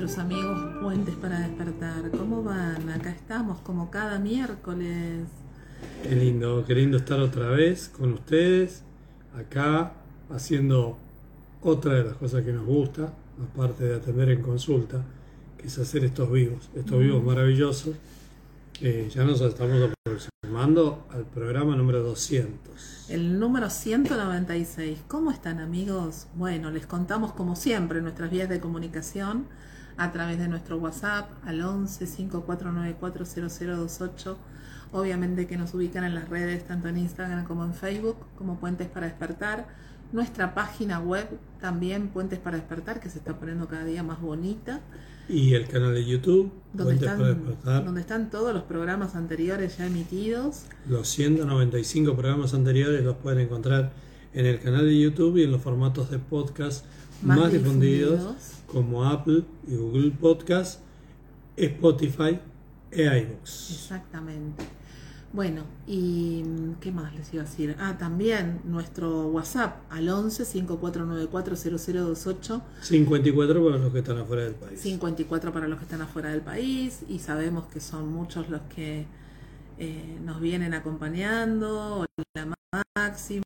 nuestros amigos Puentes para Despertar? ¿Cómo van? Acá estamos como cada miércoles. Qué lindo, qué lindo estar otra vez con ustedes, acá haciendo otra de las cosas que nos gusta, aparte de atender en consulta, que es hacer estos vivos, estos vivos maravillosos. Eh, ya nos estamos aproximando al programa número 200. El número 196. ¿Cómo están amigos? Bueno, les contamos como siempre nuestras vías de comunicación a través de nuestro WhatsApp al 11 5494 Obviamente que nos ubican en las redes tanto en Instagram como en Facebook como Puentes para Despertar. Nuestra página web también Puentes para Despertar que se está poniendo cada día más bonita. Y el canal de YouTube, donde están, donde están todos los programas anteriores ya emitidos. Los 195 programas anteriores los pueden encontrar en el canal de YouTube y en los formatos de podcast más, difundidos, como Apple y Google Podcast, Spotify e iVoox. Exactamente. Bueno, y ¿qué más les iba a decir? Ah, también nuestro WhatsApp al 11 5494 0028. 54 para los que están afuera del país. 54 para los que están afuera del país y sabemos que son muchos los que eh, nos vienen acompañando, la Máximo,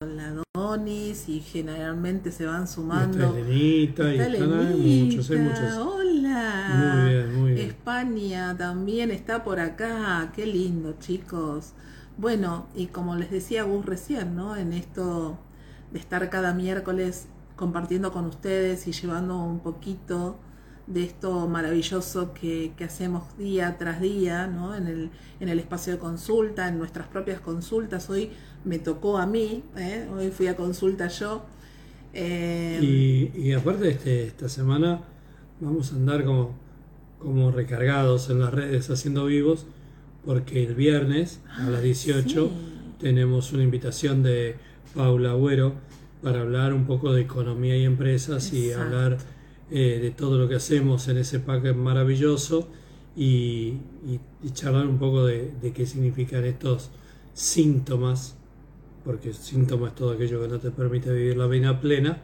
la Donis y generalmente se van sumando. Elenita, y muchos, hay muchos. Hola. Muy bien, muy bien. España también está por acá. Qué lindo, chicos. Bueno, y como les decía Gus recién, ¿no? En esto de estar cada miércoles compartiendo con ustedes y llevando un poquito de esto maravilloso que, hacemos día tras día, ¿no? En el, en el espacio de consulta, en nuestras propias consultas. Hoy me tocó a mí, ¿eh? hoy fui a consulta yo. Eh, y, y, aparte, este, esta semana vamos a andar como, como recargados en las redes haciendo vivos, porque el viernes a las 18 tenemos una invitación de Paula Agüero para hablar un poco de economía y empresas y hablar eh, de todo lo que hacemos en ese pack maravilloso y, charlar un poco de, qué significan estos síntomas, porque síntoma es todo aquello que no te permite vivir la vida plena,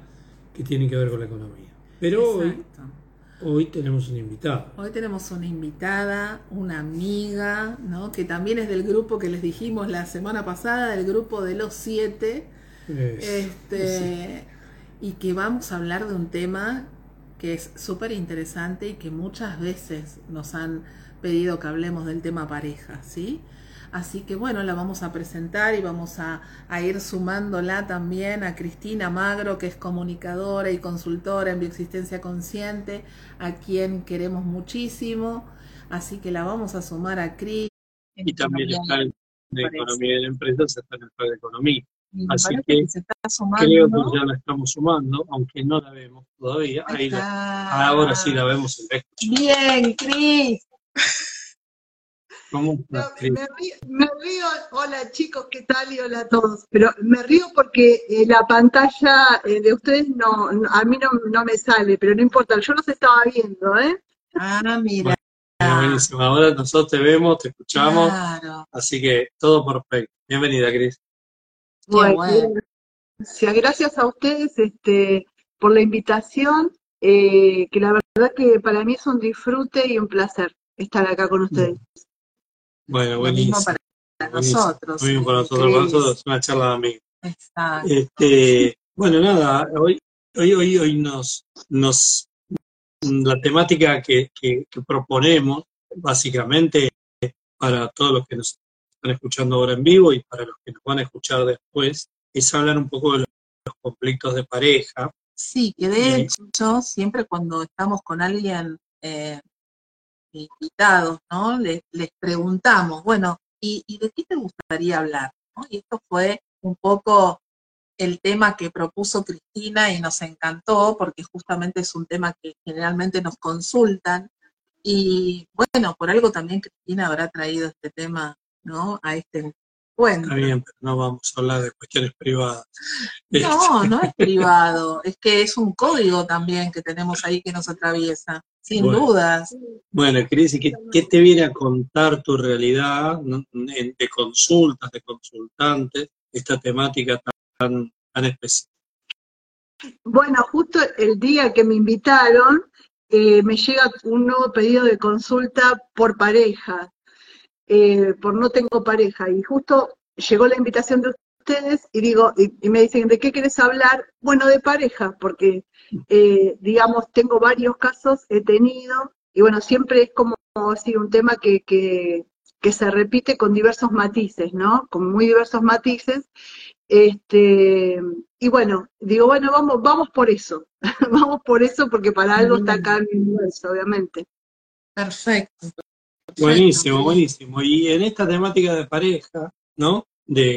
que tienen que ver con la economía. Pero hoy, hoy tenemos una invitada. Hoy tenemos una invitada, una amiga, ¿no? que también es del grupo que les dijimos la semana pasada, del grupo de los siete. este, Y que vamos a hablar de un tema que es súper interesante y que muchas veces nos han pedido que hablemos del tema pareja, ¿sí? Así que bueno, la vamos a presentar y vamos a, ir sumándola también a Cristina Magro, que es comunicadora y consultora en bioexistencia consciente, a quien queremos muchísimo. Así que la vamos a sumar a Cris. Y también está en Economía de Empresas, está en el de Economía. Así que, creo que ya la estamos sumando, aunque no la vemos todavía. Ahí ahora sí la vemos en Bien, Cris. ¿Cómo me, río, hola chicos, ¿qué tal? Y hola a todos. Pero me río porque eh, la pantalla eh, de ustedes no, a mí no, me sale, pero no importa, yo los estaba viendo, ¿eh? Ah, mira. buenísimo, ahora nosotros te vemos, te escuchamos, así que todo perfecto. Bienvenida, Cris. Bueno, gracias a ustedes este, por la invitación, eh, que la verdad que para mí es un disfrute y un placer estar acá con ustedes. Bueno, buenísimo. para nosotros. Muy bien para nosotros, para nosotros, una charla de amigos. Este, bueno, nada, hoy, hoy, hoy, hoy nos, nos, la temática que, que, que proponemos, básicamente, para todos los que nos están escuchando ahora en vivo y para los que nos van a escuchar después, es hablar un poco de los conflictos de pareja. Sí, que de hecho, siempre cuando estamos con alguien eh, invitados, ¿no? Les, preguntamos, bueno, ¿y, de qué te gustaría hablar? Y esto fue un poco el tema que propuso Cristina y nos encantó porque justamente es un tema que generalmente nos consultan. Y bueno, por algo también Cristina habrá traído este tema ¿no? A este encuentro. Está bien, pero no vamos a hablar de cuestiones privadas. No, no es privado, es que es un código también que tenemos ahí que nos atraviesa, sin dudas. Bueno, Cris, ¿qué, ¿qué, te viene a contar tu realidad de consultas, de consultantes, esta temática tan, tan específica? Bueno, justo el día que me invitaron, eh, me llega un nuevo pedido de consulta por pareja, eh, por no tengo pareja, y justo llegó la invitación de ustedes y digo, y, me dicen, ¿de qué quieres hablar? Bueno, de pareja, porque, eh, digamos, tengo varios casos, he tenido, y bueno, siempre es como así un tema que, que, que se repite con diversos matices, ¿no? Con muy diversos matices. Este, y bueno, digo, bueno, vamos, vamos por eso, vamos por eso porque para algo está acá el universo, obviamente. Perfecto. Buenísimo, buenísimo. Y en esta temática de pareja, ¿no? De,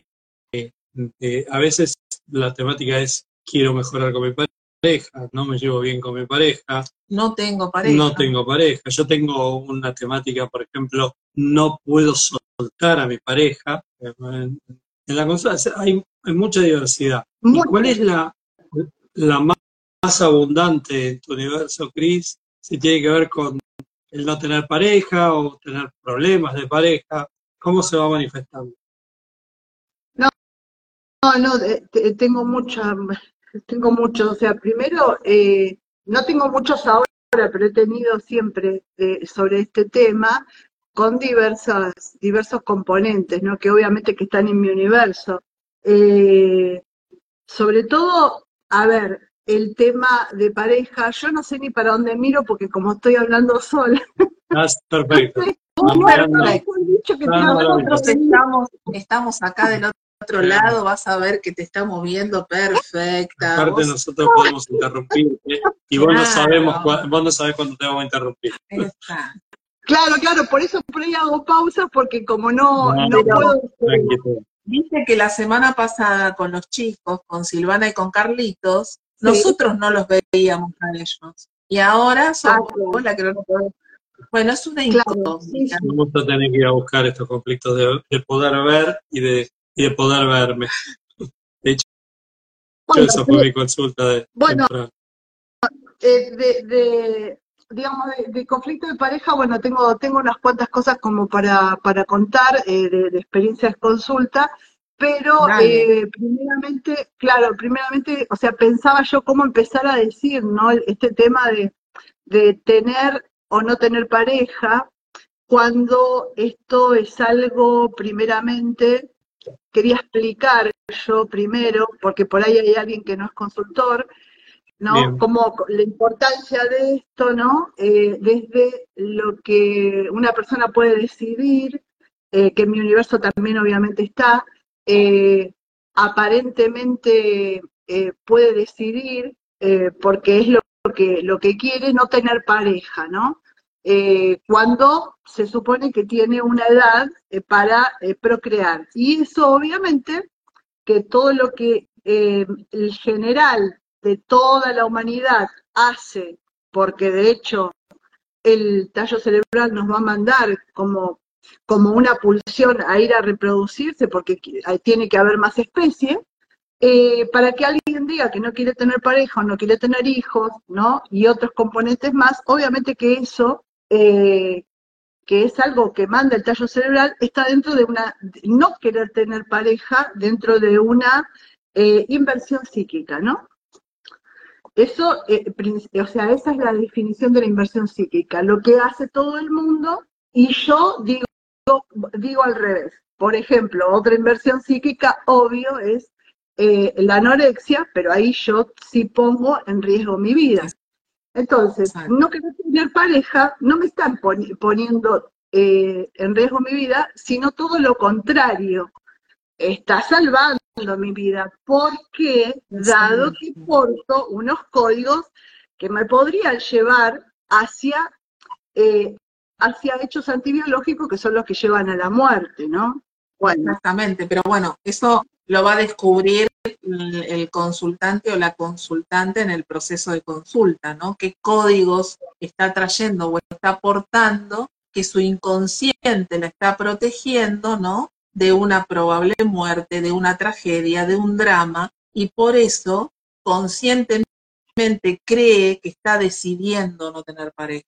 de, a veces la temática es quiero mejorar con mi pareja, no me llevo bien con mi pareja. No tengo pareja. No tengo pareja. Yo tengo una temática, por ejemplo, no puedo soltar a mi pareja. En la consulta hay, mucha diversidad. cuál es la, la más, abundante en tu universo, Cris? Si tiene que ver con el no tener pareja o tener problemas de pareja, ¿cómo se va manifestando? No, no, no tengo mucha, tengo muchos, o sea, primero, eh, no tengo muchos ahora, pero he tenido siempre eh, sobre este tema, con diversas, diversos componentes, ¿no? que obviamente que están en mi universo. Eh, sobre todo, a ver, el tema de pareja, yo no sé ni para dónde miro porque como estoy hablando sola. Ah, perfecto. Nosotros estamos, estamos acá del otro lado, vas a ver que te estamos viendo perfecta. Aparte nosotros podemos interrumpir y vos no sabemos vos no sabés cuándo te vamos a interrumpir. Claro, claro, por eso por ahí hago pausa, porque como no, no, puedo... Dice que la semana pasada con los chicos, con Silvana y con Carlitos, nosotros no los veíamos a ellos. Y ahora somos ah, la que no podemos. Bueno, es una incógnita. Vamos a tener que ir a buscar estos conflictos de, poder ver y de, y de poder verme. De hecho, esa fue mi consulta de. Bueno, eh, de, de, digamos, de, conflicto de pareja, bueno, tengo, tengo unas cuantas cosas como para, para contar eh, de, experiencias consulta, pero eh, primeramente, claro, primeramente, o sea, pensaba yo cómo empezar a decir, ¿no? Este tema de, de tener o no tener pareja, cuando esto es algo, primeramente, quería explicar yo primero, porque por ahí hay alguien que no es consultor, ¿no? Como la importancia de esto, ¿no? Eh, desde lo que una persona puede decidir, eh, que en mi universo también obviamente está, eh, aparentemente puede decidir, porque es lo que, lo que quiere, no tener pareja, ¿no? cuando se supone que tiene una edad para procrear. Y eso obviamente que todo lo que el general de toda la humanidad hace, porque de hecho el tallo cerebral nos va a mandar como, como una pulsión a ir a reproducirse, porque tiene que haber más especies, eh, para que alguien diga que no quiere tener pareja o no quiere tener hijos, ¿no? Y otros componentes más, obviamente que eso, eh, que es algo que manda el tallo cerebral, está dentro de una, no querer tener pareja, dentro de una eh, inversión psíquica, ¿no? Eso, eh, o sea, esa es la definición de la inversión psíquica, lo que hace todo el mundo y yo digo, digo al revés. Por ejemplo, otra inversión psíquica, obvio, es eh, la anorexia, pero ahí yo sí pongo en riesgo mi vida. Entonces, no quiero tener pareja, no me están poniendo eh, en riesgo mi vida, sino todo lo contrario. Está salvando mi vida, porque dado que porto unos códigos que me podrían llevar hacia, eh, hacia hechos antibiológicos que son los que llevan a la muerte, ¿no? Bueno. Exactamente, pero bueno, eso lo va a descubrir el consultante o la consultante en el proceso de consulta, ¿no? ¿Qué códigos está trayendo o está aportando que su inconsciente la está protegiendo, ¿no? de una probable muerte, de una tragedia, de un drama, y por eso conscientemente cree que está decidiendo no tener pareja.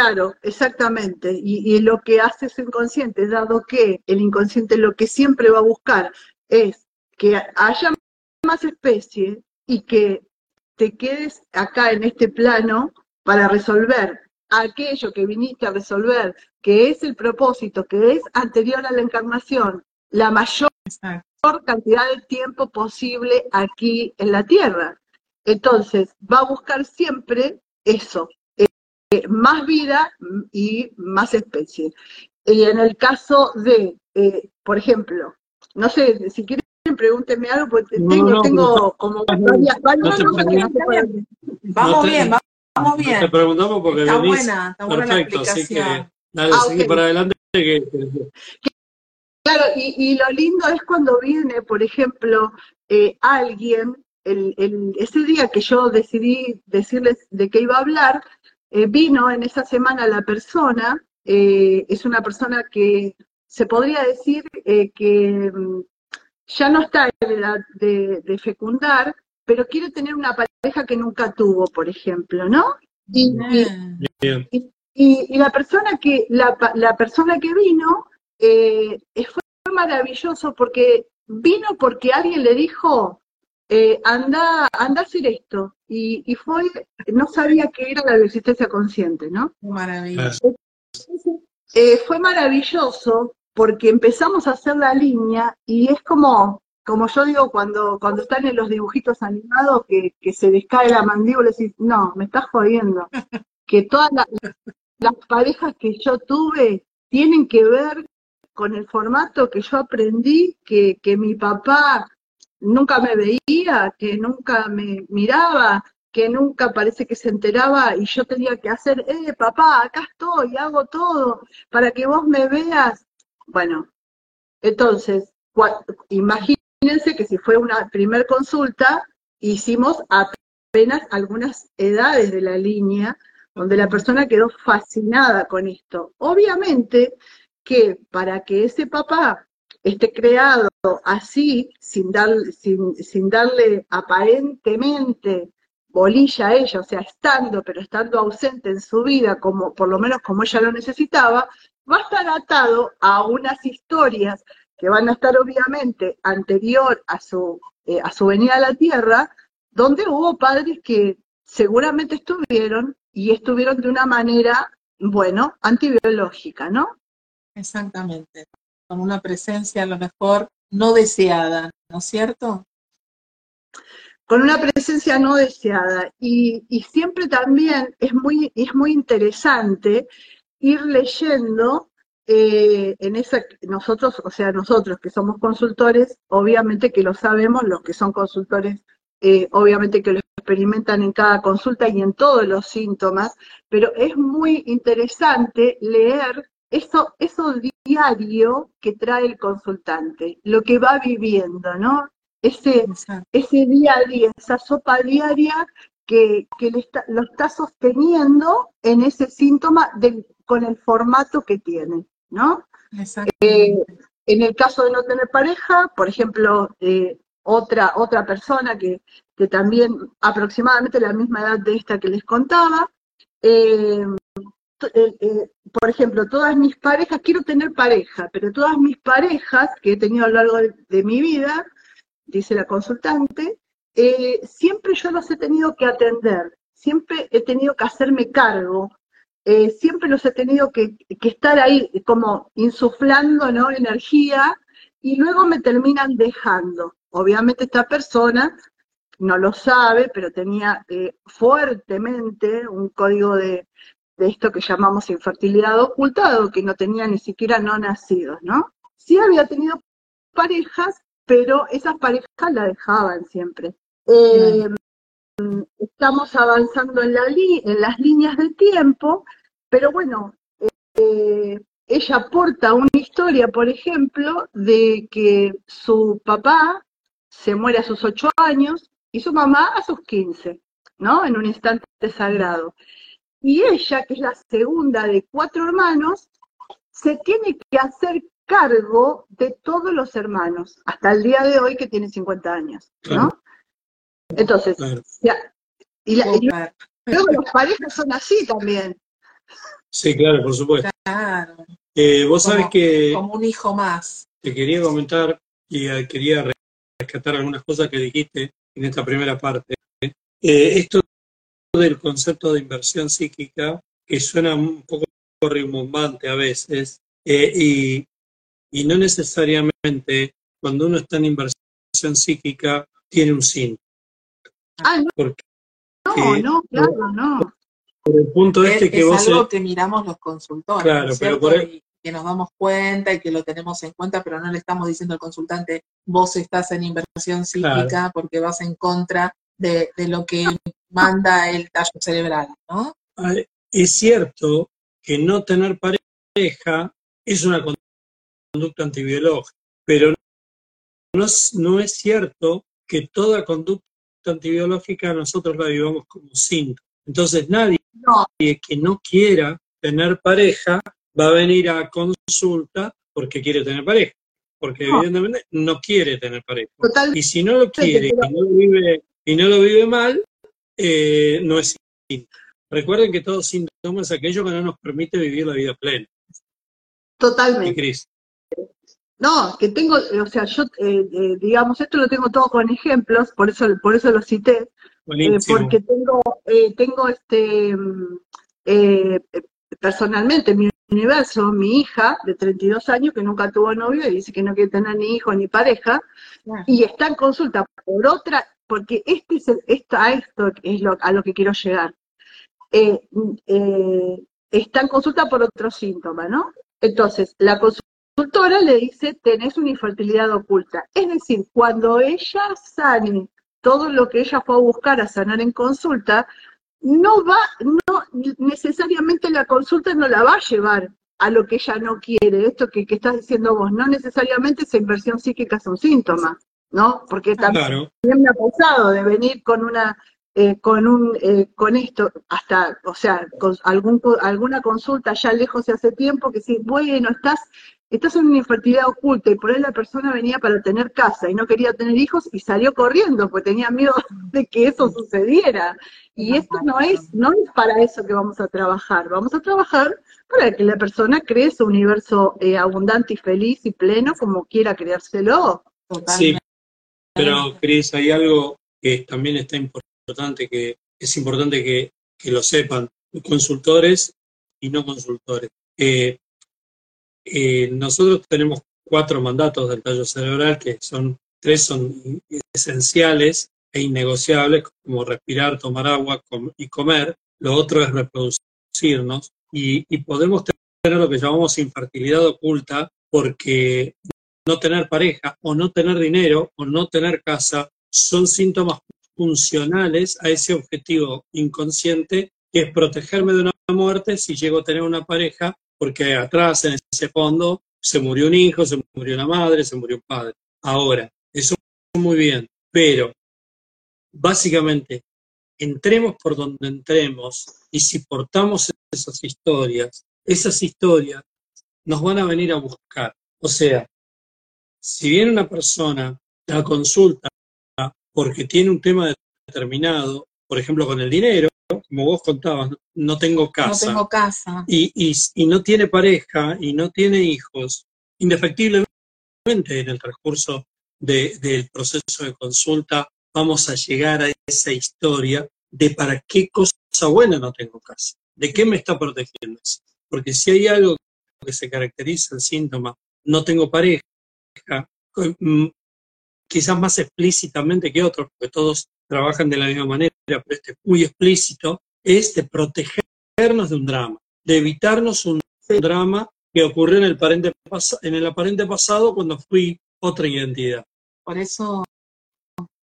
Claro, exactamente. Y, lo que hace su inconsciente, dado que el inconsciente lo que siempre va a buscar es que haya más especies y que te quedes acá en este plano para resolver aquello que viniste a resolver, que es el propósito, que es anterior a la encarnación, la mayor cantidad de tiempo posible aquí en la Tierra. Entonces, va a buscar siempre eso, eh, más vida y más especies. Y en el caso de, eh, por ejemplo, no sé, si quieren pregúntenme algo, porque tengo, tengo como varias, Vamos bien, vamos bien. Te preguntamos porque está buena, está buena perfecto, la así que dale, ah, sigue para adelante. Que, Claro, y, y, lo lindo es cuando viene, por ejemplo, eh, alguien, el, el, ese día que yo decidí decirles de qué iba a hablar, eh, vino en esa semana la persona, eh, es una persona que se podría decir que mm, ya no está en edad de, fecundar, pero quiere tener una pareja que nunca tuvo, por ejemplo, ¿no? Y, y, la persona que la, la persona que vino eh, fue maravilloso porque vino porque alguien le dijo eh, anda anda a hacer esto y, y fue no sabía que era la existencia consciente, ¿no? Maravilloso. Eh, fue maravilloso porque empezamos a hacer la línea y es como, como yo digo cuando, cuando están en los dibujitos animados que, que se les cae la mandíbula y decís, no, me estás jodiendo. que todas las parejas que yo tuve tienen que ver con el formato que yo aprendí, que, que mi papá nunca me veía, que nunca me miraba, que nunca parece que se enteraba y yo tenía que hacer, eh, papá, acá estoy, hago todo para que vos me veas bueno, entonces, imagínense que si fue una primer consulta, hicimos apenas algunas edades de la línea donde la persona quedó fascinada con esto. Obviamente que para que ese papá esté creado así, sin, sin, sin darle aparentemente bolilla a ella, o sea, estando, pero estando ausente en su vida, como por lo menos como ella lo necesitaba, va a estar atado a unas historias que van a estar obviamente anterior a su, eh, a su venida a la Tierra, donde hubo padres que seguramente estuvieron y estuvieron de una manera, bueno, antibiológica, ¿no? Exactamente, con una presencia a lo mejor no deseada, ¿no es cierto? Con una presencia no deseada. Y, siempre también es muy, es muy interesante ir leyendo eh, en esa, nosotros, o sea, nosotros que somos consultores, obviamente que lo sabemos, los que son consultores, eh, obviamente que lo experimentan en cada consulta y en todos los síntomas, pero es muy interesante leer eso, eso diario que trae el consultante, lo que va viviendo, ¿no? Ese, ese día a día, esa sopa diaria que, que está, lo está sosteniendo en ese síntoma del, con el formato que tiene, ¿no? Eh, en el caso de no tener pareja, por ejemplo, eh, otra, otra persona que, que, también aproximadamente la misma edad de esta que les contaba, eh, por ejemplo, todas mis parejas, quiero tener pareja, pero todas mis parejas que he tenido a lo largo de, mi vida, dice la consultante, siempre yo los he tenido que atender, siempre he tenido que hacerme cargo eh, siempre los he tenido que, estar ahí como insuflando ¿no? energía y luego me terminan dejando. Obviamente esta persona no lo sabe, pero tenía eh, fuertemente un código de, de, esto que llamamos infertilidad ocultado, que no tenía ni siquiera no nacidos, ¿no? Sí había tenido parejas, pero esas parejas la dejaban siempre. Eh, estamos avanzando en, la en las líneas de tiempo, pero bueno, eh, ella aporta una historia, por ejemplo, de que su papá se muere a sus ocho años y su mamá a sus quince, ¿no? En un instante sagrado. Y ella, que es la segunda de cuatro hermanos, se tiene que hacer cargo de todos los hermanos, hasta el día de hoy que tiene 50 años, ¿no? Entonces, ya, y, luego las parejas son así también. Sí, claro, por supuesto. Claro. Eh, vos sabés que... Como un hijo más. Te quería comentar y eh, quería rescatar algunas cosas que dijiste en esta primera parte. eh, esto del concepto de inversión psíquica, que suena un poco rimbombante a veces, eh, y, y, no necesariamente cuando uno está en inversión psíquica tiene un síntoma. Ah, no. Porque, no, no, claro, no. Por el punto este es, que es vos... algo que miramos los consultores, Claro, ¿no es pero por el- que nos damos cuenta y que lo tenemos en cuenta, pero no le estamos diciendo al consultante, vos estás en inversión psíquica porque vas en contra de, de lo que manda el tallo cerebral, ¿no? Es cierto que no tener pareja es una conducta antibiológica, pero no es, no es cierto que toda conducta antibiológica nosotros la vivamos como síntoma. Entonces nadie No, que no quiera tener pareja va a venir a consulta porque quiere tener pareja, porque No. evidentemente no quiere tener pareja. total, Y si no lo quiere y no lo vive, y no lo vive mal, eh, no es síntoma. Recuerden que todo síntoma es aquello que no nos permite vivir la vida plena. ¿Y totalmente. Cris? No, que tengo, o sea, yo, eh, eh, digamos, esto lo tengo todo con ejemplos, por eso, por eso lo cité, eh, porque tengo, eh, tengo este, mm, personalmente, en mi universo, mi hija de 32 años que nunca tuvo novio y dice que no quiere tener ni hijo ni pareja, y está en consulta por otra, porque este es el- esto, a esto es lo, a lo que quiero llegar. Eh, eh, está en consulta por otro síntoma, ¿no? Entonces, la consultora le dice, tenés una infertilidad oculta. Es decir, cuando ella sane todo lo que ella fue a buscar a sanar en consulta, no va, no necesariamente la consulta no la va a llevar a lo que ella no quiere. Esto que, que estás diciendo vos, no necesariamente esa inversión psíquica es un síntoma, ¿no? Porque también Claro, me ha pasado de venir con una eh, con un eh, con esto hasta o sea con algún alguna consulta ya lejos de hace tiempo que sí bueno estás estás en una infertilidad oculta y por ahí la persona venía para tener casa y no quería tener hijos y salió corriendo porque tenía miedo de que eso sucediera y esto no es no es para eso que vamos a trabajar. Vamos a trabajar para que la persona cree su universo eh, abundante y feliz y pleno como quiera creárselo sí. Pero Cris, hay algo que también está importante, que es importante que, que lo sepan, consultores y no consultores. Eh, eh, nosotros tenemos cuatro mandatos del tallo cerebral, que son tres son esenciales e innegociables, como respirar, tomar agua com- y comer. Lo otro es reproducirnos y, y podemos tener lo que llamamos infertilidad oculta porque no tener pareja o no tener dinero o no tener casa son síntomas funcionales a ese objetivo inconsciente que es protegerme de una muerte si llego a tener una pareja porque atrás en ese fondo se murió un hijo, se murió una madre, se murió un padre. Ahora, eso muy bien, pero básicamente entremos por donde entremos y si portamos esas historias, esas historias nos van a venir a buscar. O sea, si viene una persona a consulta porque tiene un tema determinado, por ejemplo con el dinero, como vos contabas, no tengo No casa, tengo casa. y, y, y no tiene pareja y no tiene hijos, indefectiblemente en el transcurso de- del proceso de consulta vamos a llegar a esa historia de para qué cosa buena no tengo casa, de qué me está protegiendo eso. Porque si hay algo que se caracteriza el síntoma, no tengo pareja, quizás más explícitamente que otros, porque todos trabajan de la misma manera, pero este es muy explícito, es de protegernos de un drama, de evitarnos un drama que ocurrió en el, aparente pas- en el aparente pasado cuando fui otra identidad. Por eso,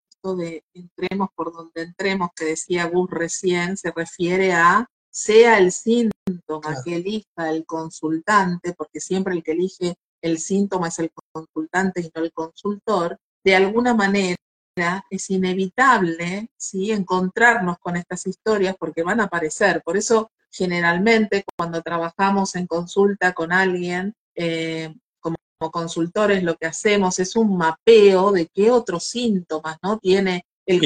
esto de entremos por donde entremos, que decía Gus recién, se refiere a sea el síntoma Claro. que elija el consultante, porque siempre el que elige el síntoma es el consultante y no el consultor, de alguna manera es inevitable ¿sí? encontrarnos con estas historias porque van a aparecer. Por eso, generalmente, cuando trabajamos en consulta con alguien, eh, como consultores, lo que hacemos es un mapeo de qué otros síntomas ¿no? tiene el,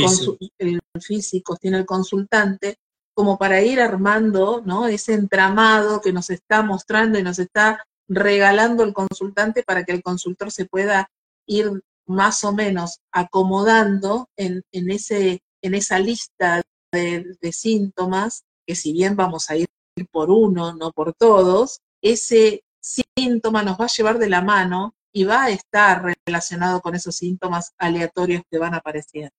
el físico, tiene el consultante, como para ir armando ¿no? ese entramado que nos está mostrando y nos está regalando el consultante para que el consultor se pueda ir más o menos acomodando en, en ese en esa lista de, síntomas, que si bien vamos a ir por uno, no por todos, ese síntoma nos va a llevar de la mano y va a estar relacionado con esos síntomas aleatorios que van apareciendo.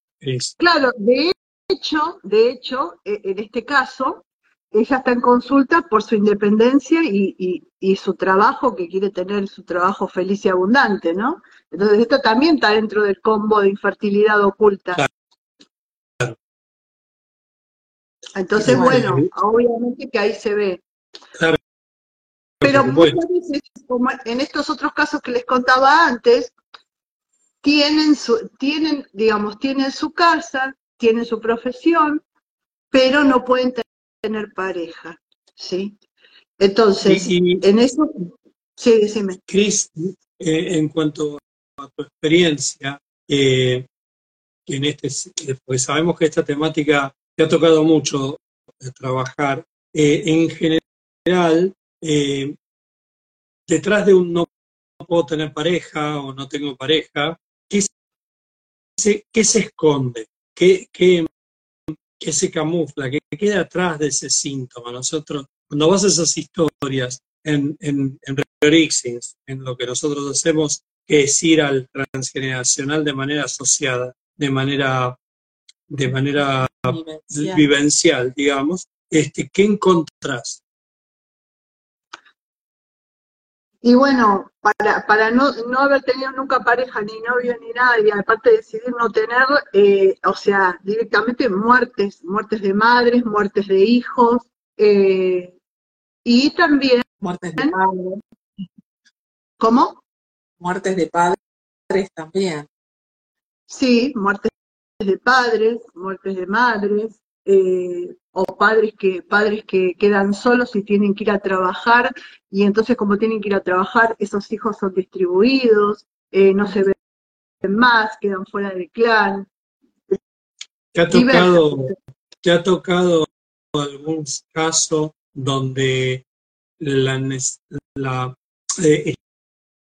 Claro, de hecho, de hecho, e, en este caso, ella está en consulta por su independencia y, su trabajo, que quiere tener su trabajo feliz y abundante, ¿no? Entonces esto también está dentro del combo de infertilidad oculta. Entonces, bueno, obviamente que ahí se ve. Claro. Pero muchas veces, como en estos otros casos que les contaba antes, tienen su, tienen, digamos, tienen su casa, tienen su profesión, pero no pueden tener pareja, ¿sí? Entonces, en eso, sí, decime. Cris, eh, en cuanto a tu experiencia, eh, en este, pues sabemos que esta temática te ha tocado mucho trabajar. Eh, en general, detrás de un no puedo tener pareja o no tengo pareja, ¿qué se, qué se esconde? ¿Qué, qué, que se camufla, que queda atrás de ese síntoma. Nosotros, cuando vas a esas historias en, en, en en lo que nosotros hacemos, que es ir al transgeneracional de manera asociada, de manera, de manera vivencial, digamos, este, ¿qué encontrás? Y bueno, para, para no, no haber tenido nunca pareja, ni novio, ni nadie, aparte de decidir no tener, eh, o sea, directamente muertes, muertes de madres, muertes de hijos, eh, y también... Muertes de padres. ¿Cómo? Muertes de padres también. Sí, muertes de padres, muertes de madres, eh, o padres que, padres que quedan solos y tienen que ir a trabajar, y entonces como tienen que ir a trabajar, esos hijos son distribuidos, eh, no se ven más, quedan fuera del clan. ¿Te ha tocado, ¿te ha tocado algún caso donde la, la eh,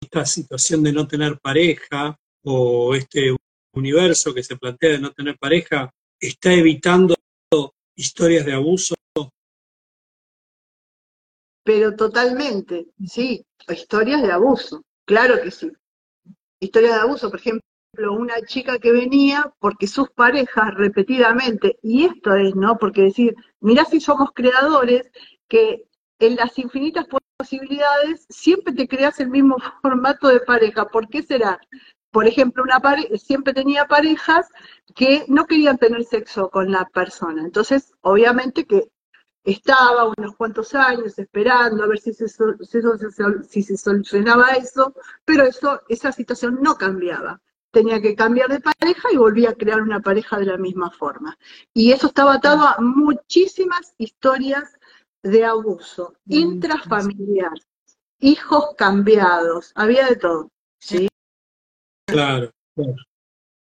esta situación de no tener pareja o este universo que se plantea de no tener pareja está evitando historias de abuso? Pero totalmente, sí, historias de abuso, claro que sí. Historias de abuso, por ejemplo, una chica que venía porque sus parejas repetidamente, y esto es, ¿no? Porque decir, mirá si somos creadores, que en las infinitas posibilidades siempre te creas el mismo formato de pareja. ¿Por qué será? Por ejemplo, una siempre tenía parejas que no querían tener sexo con la persona. Entonces, obviamente que estaba unos cuantos años esperando a ver si se, si se solucionaba eso, pero eso, esa situación no cambiaba. Tenía que cambiar de pareja y volvía a crear una pareja de la misma forma. Y eso estaba atado a muchísimas historias de abuso intrafamiliar, hijos cambiados, había de todo. ¿sí? Claro, claro.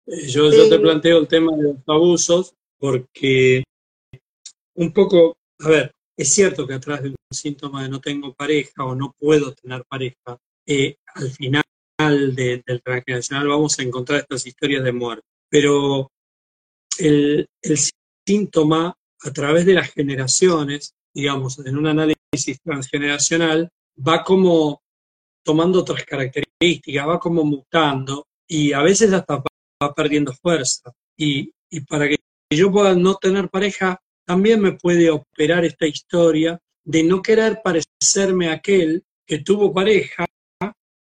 Eh, yo, yo te planteo el tema de los abusos porque un poco, a ver, es cierto que atrás de un síntoma de no tengo pareja o no puedo tener pareja, eh, al final del transgeneracional vamos a encontrar estas historias de muerte. Pero el, el síntoma a través de las generaciones, digamos, en un análisis transgeneracional, va como tomando otras características, va como mutando y a veces hasta va perdiendo fuerza. Y, para que yo pueda no tener pareja, también me puede operar esta historia de no querer parecerme a aquel que tuvo pareja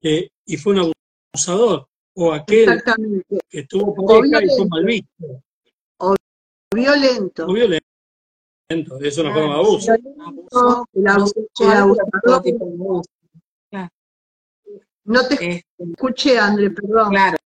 eh, y fue un abusador, o aquel que tuvo pareja y fue mal visto. O violento. O violento. Es una forma de abuso. No te este, escuché, André, perdón. Claro,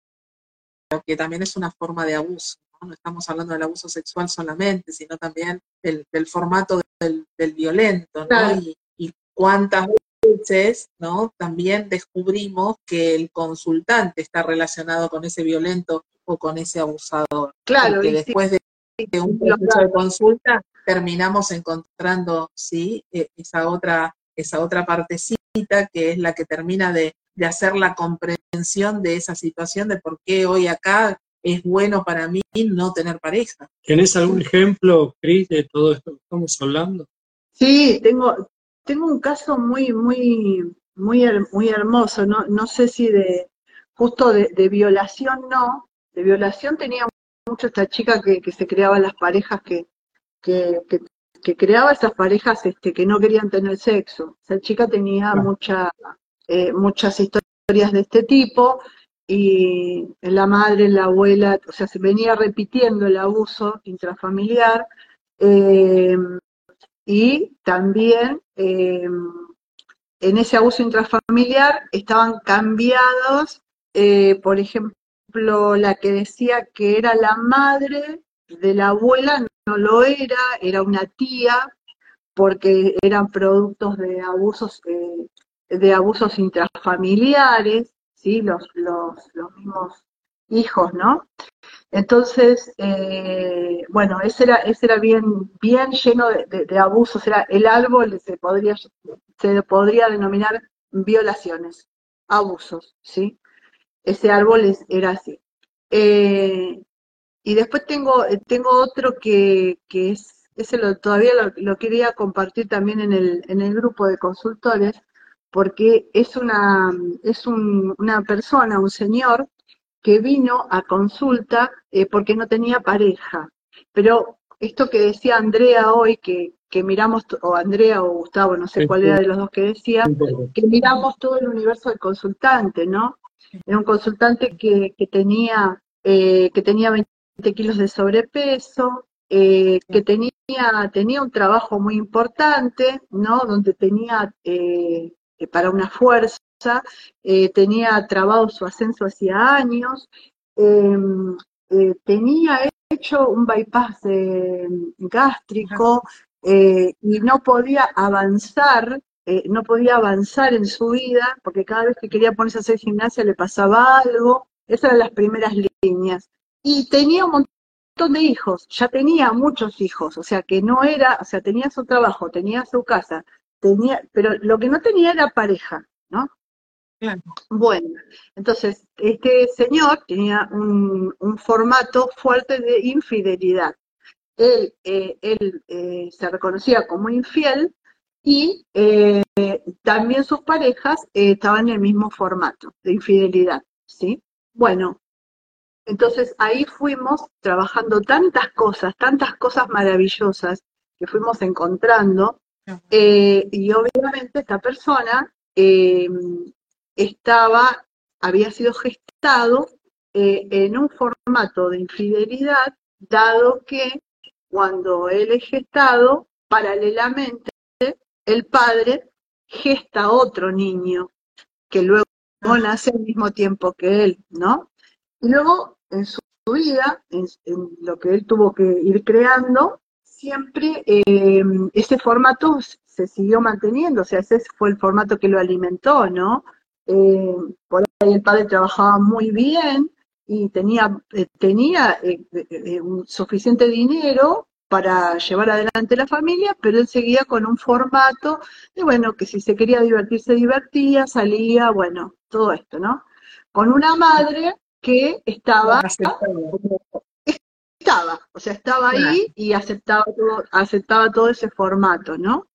que también es una forma de abuso. No, estamos hablando del abuso sexual solamente, sino también del, formato del, violento, ¿no? Y, cuántas veces, ¿no? También descubrimos que el consultante está relacionado con ese violento o con ese abusador. Claro. Que después de, un proceso de consulta terminamos encontrando, sí, e, esa otra, esa otra partecita que es la que termina de de hacer la comprensión de esa situación, de por qué hoy acá es bueno para mí no tener pareja. ¿Tienes algún ejemplo, Cris, de todo esto que estamos hablando? Sí, tengo, tengo un caso muy, muy, muy, muy hermoso, no, no sé si de, justo de, violación no, de violación tenía mucho esta chica que, que se creaba las parejas que, que, que, creaba esas parejas este, que no querían tener sexo. Esa chica tenía mucha, eh, muchas historias de este tipo, y la madre, la abuela, o sea, se venía repitiendo el abuso intrafamiliar eh, y también eh, en ese abuso intrafamiliar estaban cambiados, por ejemplo, la que decía que era la madre de la abuela, no lo era, era una tía, porque eran productos de abusos, de abusos intrafamiliares. ¿sí? los, los, los mismos hijos, ¿no? Entonces, eh, bueno, ese era, ese era bien, bien lleno de, abusos, era el árbol se podría, se podría denominar violaciones, abusos, ¿sí? Ese árbol era así. Eh, y después tengo, tengo otro que, que es, ese lo, todavía lo, quería compartir también en el, en el grupo de consultores, porque es una, es una persona, un señor, que vino a consulta eh, porque no tenía pareja. Pero esto que decía Andrea hoy, que, que miramos, o Andrea o Gustavo, no sé cuál era de los dos que decía, que miramos todo el universo del consultante, ¿no? Era un consultante que, que tenía, eh, que tenía 20 kilos de sobrepeso, eh, que tenía, tenía un trabajo muy importante, ¿no? Donde tenía para una fuerza, eh, tenía trabado su ascenso hacía años, em, eh, tenía hecho un bypass gástrico eh, y no podía avanzar, no podía avanzar en su vida, porque cada vez que quería ponerse a hacer gimnasia le pasaba algo, esas eran las primeras líneas. Y tenía un montón de hijos, ya tenía muchos hijos, o sea que no era, o sea, tenía su trabajo, tenía su casa, tenía, pero lo que no tenía era pareja, ¿no? Bueno, entonces, este señor tenía un, formato fuerte de infidelidad. Él, eh, él eh, se reconocía como infiel y eh, también sus parejas estaban en el mismo formato de infidelidad, ¿sí? Bueno, entonces ahí fuimos trabajando tantas cosas, tantas cosas maravillosas que fuimos encontrando, eh, y obviamente esta persona eh, estaba, había sido gestado eh, en un formato de infidelidad, dado que cuando él es gestado, paralelamente el padre gesta otro niño que luego nace al mismo tiempo que él, ¿no? Y luego en su vida, en lo que él tuvo que ir creando, siempre eh, ese formato se siguió manteniendo, o sea, ese fue el formato que lo alimentó, ¿no? Eh, por ahí el padre trabajaba muy bien y tenía, eh, tenía un suficiente dinero para llevar adelante la familia, pero él seguía con un formato de, bueno, que si se quería divertir, se divertía, salía, bueno, todo esto, ¿no? Con una madre que estaba estaba, o sea, estaba ahí y aceptaba todo, aceptaba todo ese formato, ¿no?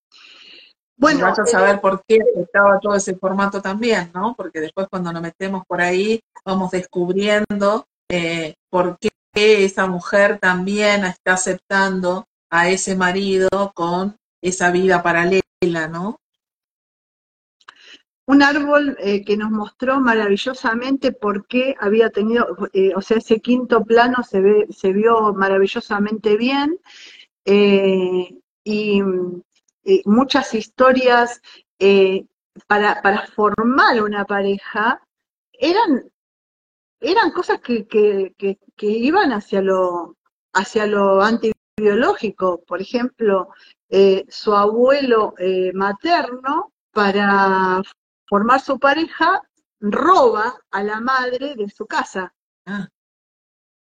Bueno, vas a saber eh, por qué aceptaba todo ese formato también, ¿no? Porque después cuando nos metemos por ahí vamos descubriendo eh, por qué esa mujer también está aceptando a ese marido con esa vida paralela, ¿no? Un árbol eh, que nos mostró maravillosamente por qué había tenido, eh, o sea, ese quinto plano se, ve, se vio maravillosamente bien eh, y, muchas historias para, para, formar una pareja eran, eran cosas que, que, que, que iban hacia lo, hacia lo antibiológico. Por ejemplo, su abuelo materno para formar su pareja, roba a la madre de su casa. Ah.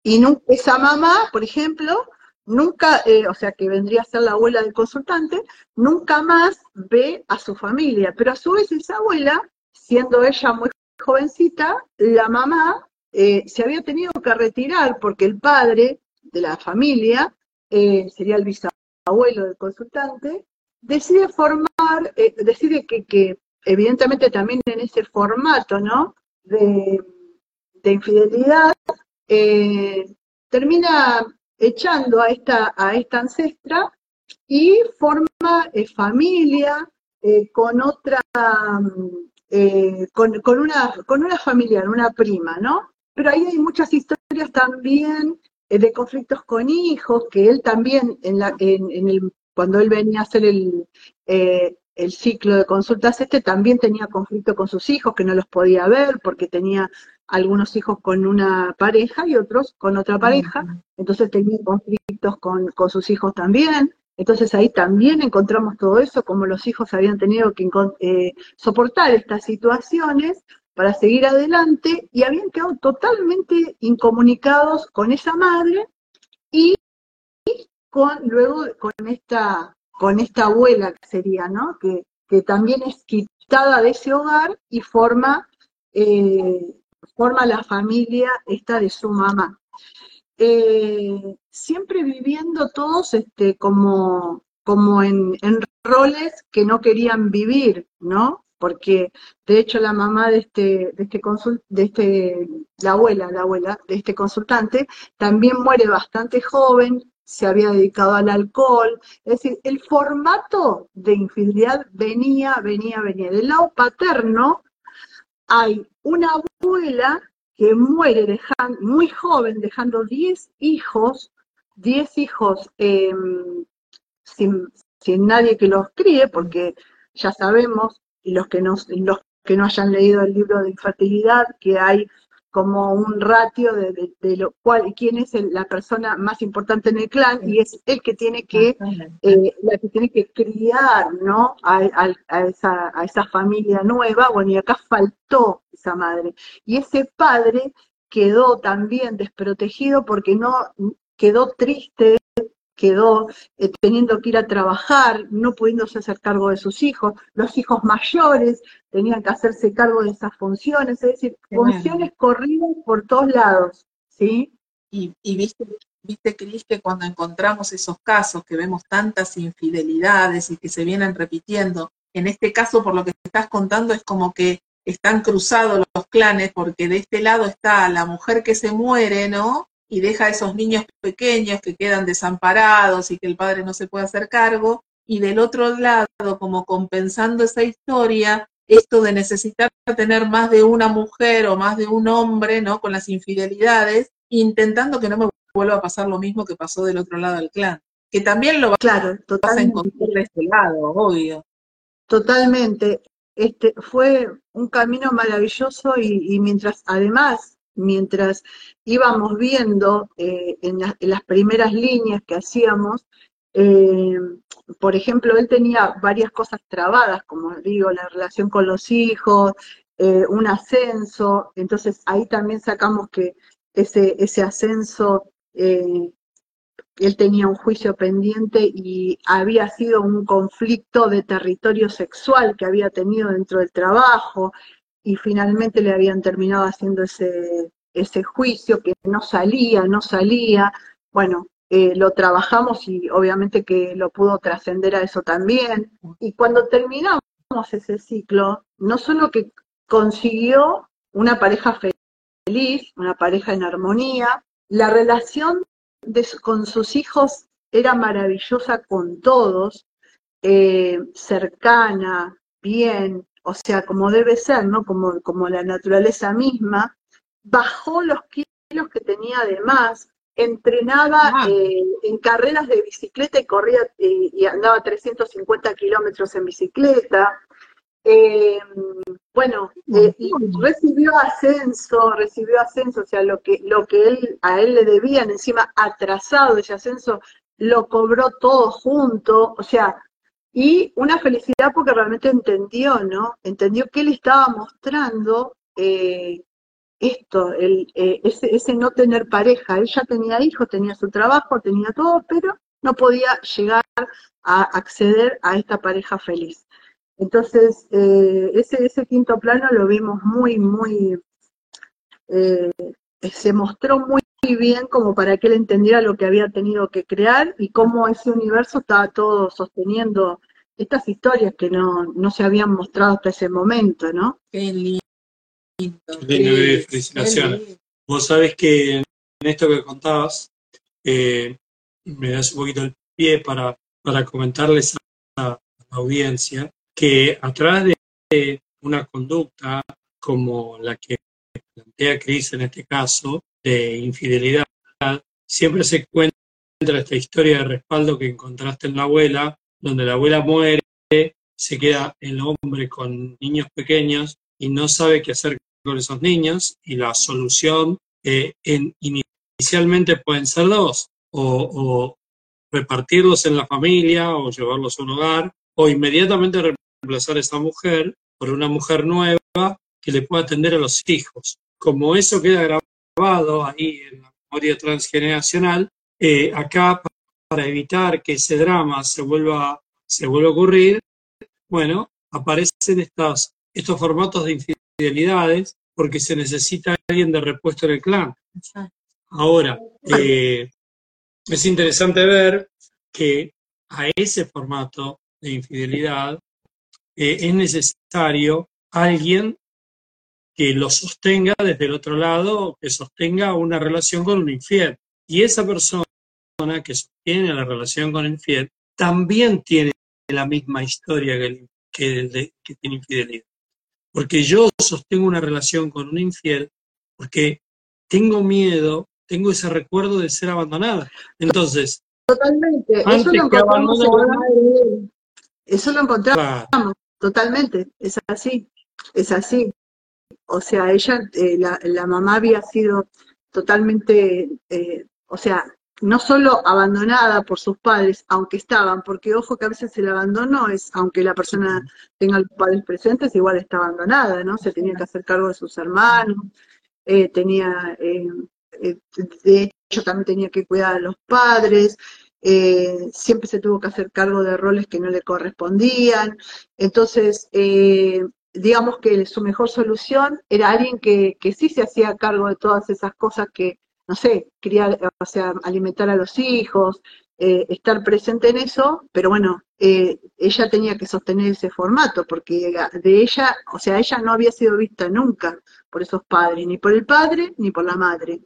Y esa mamá, por ejemplo, nunca, eh, o sea, que vendría a ser la abuela del consultante, nunca más ve a su familia. Pero a su vez esa abuela, siendo ella muy jovencita, la mamá eh, se había tenido que retirar porque el padre de la familia, eh, sería el bisabuelo del consultante, decide formar, decide que, que, evidentemente también en ese formato, ¿no? De, de infidelidad, termina echando a esta, a esta ancestra y forma familia con otra, con, con, una, con una familiar, una prima, ¿no? Pero ahí hay muchas historias también eh, de conflictos con hijos, que él también, en la, en, el, cuando él venía a hacer el, eh, el ciclo de consultas este, también tenía conflicto con sus hijos, que no los podía ver porque tenía algunos hijos con una pareja y otros con otra pareja, entonces tenía conflictos con, con sus hijos también. Entonces ahí también encontramos todo eso, como los hijos habían tenido que eh, soportar estas situaciones para seguir adelante y habían quedado totalmente incomunicados con esa madre y con luego con esta con esta abuela que sería, ¿no? Que, que también es quitada de ese hogar y forma eh, forma la familia esta de su mamá. Eh, siempre viviendo todos este, como, como en, en roles que no querían vivir, ¿no? porque de hecho la mamá de este, de este de este, la abuela, la abuela de este consultante, también muere bastante joven, se había dedicado al alcohol, es decir, el formato de infidelidad venía, venía, venía. Del lado paterno hay una abuela que muere dejando, muy joven, dejando 10 hijos, 10 hijos em, sin, sin nadie que los críe, porque ya sabemos y los que no, los que no hayan leído el libro de infertilidad, que hay como un ratio de, lo cual quién es la persona más importante en el clan y es el que tiene que eh, la que tiene que criar no a, esa, a esa familia nueva. Bueno y acá faltó esa madre. Y ese padre quedó también desprotegido porque no quedó triste quedó eh, teniendo que ir a trabajar, no pudiéndose hacer cargo de sus hijos, los hijos mayores tenían que hacerse cargo de esas funciones, es decir, funciones corridas por todos lados, ¿sí? Y, viste, viste, Cris, que cuando encontramos esos casos, que vemos tantas infidelidades y que se vienen repitiendo, en este caso, por lo que estás contando, es como que están cruzados los clanes, porque de este lado está la mujer que se muere, ¿no? Y deja a esos niños pequeños que quedan desamparados y que el padre no se puede hacer cargo, y del otro lado, como compensando esa historia, esto de necesitar tener más de una mujer o más de un hombre, ¿no? Con las infidelidades, intentando que no me vuelva a pasar lo mismo que pasó del otro lado del clan. Que también lo claro, vas a encontrar de este lado, obvio. Totalmente. Este, fue un camino maravilloso y, y mientras además mientras íbamos viendo eh, en, las primeras líneas que hacíamos, eh, por ejemplo, él tenía varias cosas trabadas, como digo, la relación con los hijos, eh, un ascenso, entonces ahí también sacamos que ese, ese ascenso, él tenía un juicio pendiente y había sido un conflicto de territorio sexual que había tenido dentro del trabajo, y finalmente le habían terminado haciendo ese, ese juicio que no salía, no salía. Bueno, eh, lo trabajamos y obviamente que lo pudo trascender a eso también. Y cuando terminamos ese ciclo, no solo que consiguió una pareja feliz, una pareja en armonía, la relación con sus hijos era maravillosa con todos, eh, cercana, bien, o sea, como debe ser, ¿no? Como, como la naturaleza misma, bajó los kilos que tenía de más, entrenaba eh, en carreras de bicicleta y corría eh, y andaba 350 kilómetros en bicicleta. Eh, bueno, recibió ascenso, recibió ascenso, o sea, lo que, lo que él, a él le debían encima atrasado ese ascenso, lo cobró todo junto, o sea, y una felicidad porque realmente entendió, ¿no? Entendió que él estaba mostrando eh, esto, el, eh, ese, ese, no tener pareja. Él ya tenía hijos, tenía su trabajo, tenía todo, pero no podía llegar a acceder a esta pareja feliz. Entonces, eh, ese, ese quinto plano lo vimos muy, muy, se mostró muy bien como para que él entendiera lo que había tenido que crear y cómo ese universo estaba todo sosteniendo estas historias que no, no se habían mostrado hasta ese momento, ¿no? Qué lindo. Qué felicitaciones. Vos sabés que en esto que contabas, eh, me das un poquito el pie para, para comentarles a la audiencia que a través de una conducta como la que plantea Cris en este caso, de infidelidad, siempre se encuentra esta historia de respaldo que encontraste en la abuela, donde la abuela muere, se queda el hombre con niños pequeños y no sabe qué hacer con esos niños y la solución eh, en, inicialmente pueden ser dos, o, repartirlos en la familia o llevarlos a un hogar, o inmediatamente reemplazar a esa mujer por una mujer nueva que le pueda atender a los hijos. Como eso queda grabado ahí en la memoria transgeneracional, eh, acá para evitar que ese drama se vuelva, se vuelva a ocurrir, bueno, aparecen estos, estos formatos de infidelidades porque se necesita alguien de repuesto en el clan. Ahora, eh, es interesante ver que a ese formato de infidelidad eh, es necesario alguien que lo sostenga desde el otro lado, que sostenga una relación con un infiel. Y esa persona que sostiene la relación con el infiel también tiene la misma historia que, que, que tiene infidelidad. Porque yo sostengo una relación con un infiel porque tengo miedo, tengo ese recuerdo de ser abandonada. Entonces, totalmente, eso lo encontramos Eso lo encontramos, totalmente, es así, es así. O sea, ella, eh, la, mamá había sido totalmente, eh, o sea, no solo abandonada por sus padres, aunque estaban, porque ojo que a veces el abandono es, aunque la persona tenga los padres presentes, igual está abandonada, ¿no? Se tenía que hacer cargo de sus hermanos, eh, tenía, de hecho también tenía que cuidar a los padres, siempre se tuvo que hacer cargo de roles que no le correspondían. Entonces, eh, digamos que su mejor solución era alguien que, que sí se hacía cargo de todas esas cosas que, no sé, criar, o sea, alimentar a los hijos, eh, estar presente en eso, pero bueno, eh, ella tenía que sostener ese formato, porque de ella, o sea, ella no había sido vista nunca por esos padres, ni por el padre ni por la madre.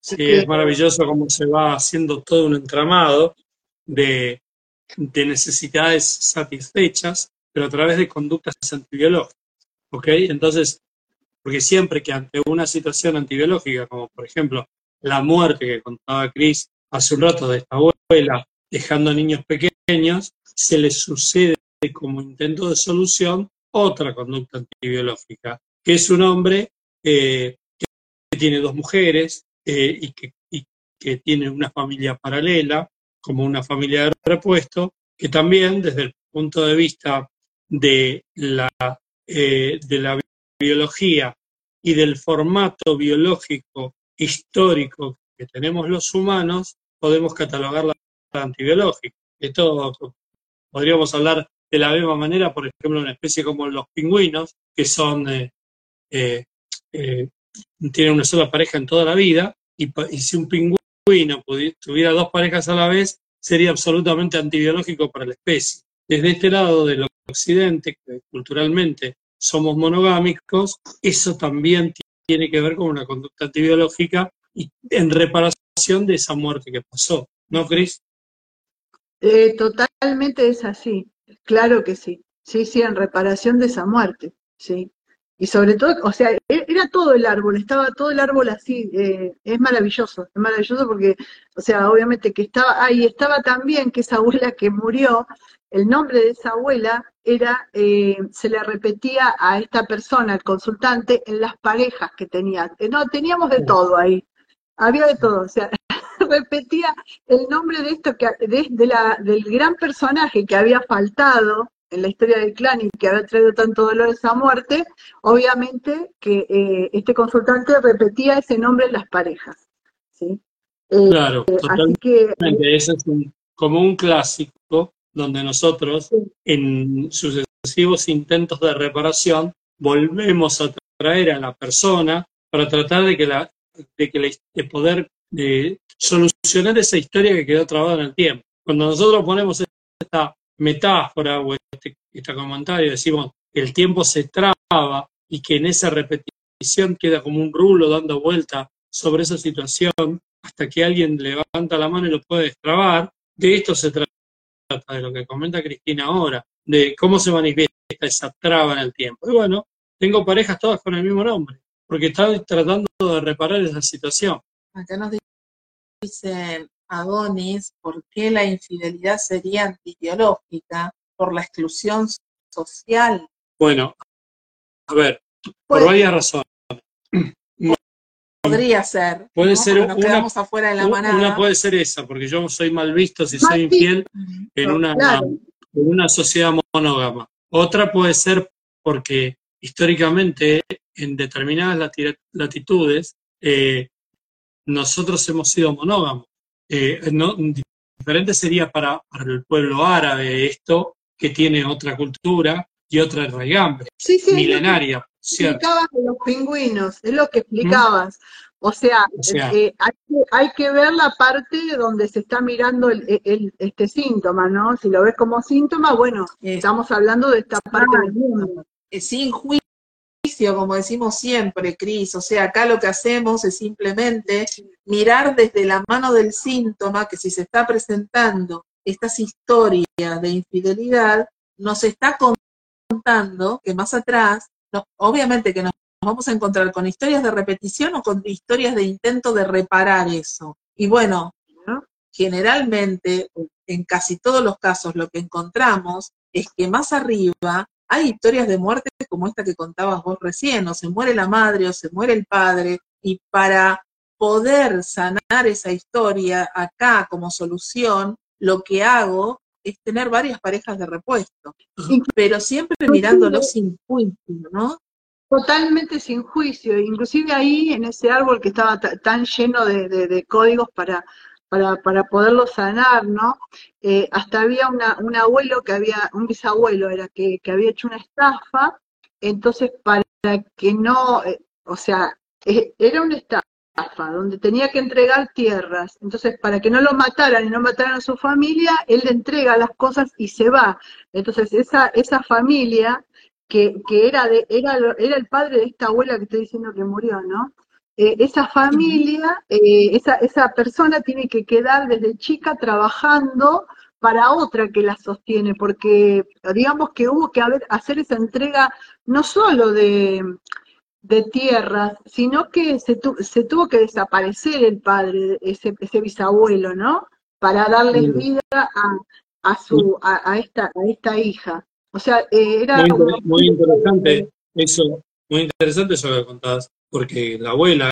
Sí, es maravilloso cómo se va haciendo todo un entramado de, de necesidades satisfechas pero a través de conductas antibiológicas. ¿Ok? Entonces, porque siempre que ante una situación antibiológica, como por ejemplo la muerte que contaba Cris hace un rato de esta abuela dejando niños pequeños, se le sucede como intento de solución otra conducta antibiológica, que es un hombre eh, que tiene dos mujeres eh, y que tiene una familia paralela, como una familia de repuesto, que también desde el punto de vista de la, eh, de la biología y del formato biológico histórico que tenemos los humanos, podemos catalogarla antibiológica. Esto podríamos hablar de la misma manera, por ejemplo, una especie como los pingüinos, que son eh, eh, tienen una sola pareja en toda la vida, y, y si un pingüino tuviera dos parejas a la vez, sería absolutamente antibiológico para la especie. Desde este lado del occidente, que culturalmente somos monogámicos, eso también tiene que ver con una conducta antibiológica y en reparación de esa muerte que pasó. ¿No, Cris? Eh, totalmente es así, claro que sí. Sí, sí, en reparación de esa muerte, sí. Y sobre todo, o sea, e-, era todo el árbol, estaba todo el árbol así, eh, es maravilloso, es maravilloso porque, o sea, obviamente que estaba, ahí estaba también que esa abuela que murió, el nombre de esa abuela era, eh, se le repetía a esta persona, el consultante, en las parejas que tenía. Eh, no, teníamos de todo ahí, había de todo, o sea, repetía el nombre de esto, que, de, la, del gran personaje que había faltado en la historia del clan y que había traído tanto dolor esa muerte, obviamente que eh, este consultante repetía ese nombre en las parejas. ¿sí? claro, totalmente. Que, Ese es como un clásico donde nosotros en sucesivos intentos de reparación volvemos a traer a la persona para tratar de que la, de que la, de poder de solucionar esa historia que quedó trabada en el tiempo. Cuando nosotros ponemos esta metáfora o este, este comentario, decimos que el tiempo se traba y que en esa repetición queda como un rulo dando vuelta sobre esa situación hasta que alguien levanta la mano y lo puede destrabar, de esto se trata, de lo que comenta Cristina ahora, de cómo se manifiesta esa traba en el tiempo. Y bueno, tengo parejas todas con el mismo nombre, porque están tratando de reparar esa situación. Acá nos Adonis, ¿por qué la infidelidad sería antibiológica? Por la exclusión social. Bueno, a ver, por varias razones. Podría ser. Puede ser una, afuera de la manada. Una puede ser esa, porque yo soy mal visto si soy infiel en una, en una sociedad monógama. Otra puede ser porque históricamente en determinadas latitudes eh, nosotros hemos sido monógamos. Eh, no, diferente sería para, el pueblo árabe esto, que tiene otra cultura y otra raigambre, milenaria. Explicabas de los pingüinos, es lo que explicabas. O sea, eh, hay, que, ver la parte donde se está mirando el, este síntoma, ¿no? Si lo ves como síntoma, bueno, estamos hablando de esta parte del mundo. Sin juicio como decimos siempre, Cris. O sea, acá lo que hacemos es simplemente mirar desde la mano del síntoma que si se está presentando estas historias de infidelidad, nos está contando que más atrás, obviamente que nos vamos a encontrar con historias de repetición o con historias de intento de reparar eso. Y bueno, generalmente, en casi todos los casos, lo que encontramos es que más arriba hay historias de muerte como esta que contabas vos recién, o se muere la madre o se muere el padre, y para poder sanar esa historia acá como solución, lo que hago es tener varias parejas de repuesto, pero siempre mirándolo sin juicio, ¿no? Totalmente sin juicio, inclusive ahí en ese árbol que estaba tan lleno de códigos para para, para poderlo sanar, ¿no? Eh, hasta había una, un abuelo que había, un bisabuelo era que, que había hecho una estafa, entonces para que no, eh, o sea, eh, era una estafa donde tenía que entregar tierras, entonces para que no lo mataran y no mataran a su familia, él le entrega las cosas y se va. Entonces esa, esa familia que, que era, de, era, era el padre de esta abuela que estoy diciendo que murió, ¿no? Eh, esa familia, eh, esa, esa persona tiene que quedar desde chica trabajando para otra que la sostiene, porque digamos que hubo que hacer esa entrega no solo de, de tierras, sino que se, se, tuvo que desaparecer el padre, ese, ese bisabuelo, ¿no? Para darle vida a, a su, a, esta, a esta hija. O sea, eh, era... Muy, muy interesante eso, muy interesante eso que contabas porque la abuela,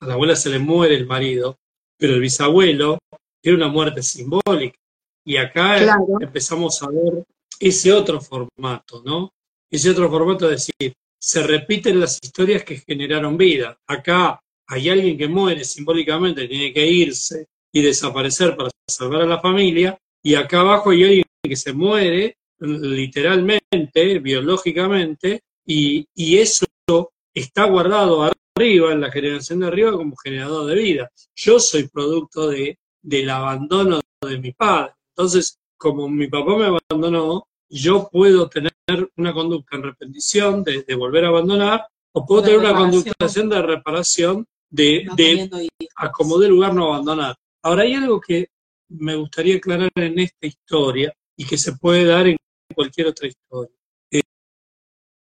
a la abuela se le muere el marido, pero el bisabuelo tiene una muerte simbólica. Y acá empezamos a ver ese otro formato, ¿no? Ese otro formato de decir, se repiten las historias que generaron vida. Acá hay alguien que muere simbólicamente, tiene que irse y desaparecer para salvar a la familia, y acá abajo hay alguien que se muere literalmente, biológicamente, y, y eso está guardado arriba, en la generación de arriba, como generador de vida. Yo soy producto de, del abandono de mi padre. Entonces, como mi papá me abandonó, yo puedo tener una conducta en repetición de, volver a abandonar, o puedo tener una conducta de reparación de, de como de lugar no abandonar. Ahora hay algo que me gustaría aclarar en esta historia y que se puede dar en cualquier otra historia.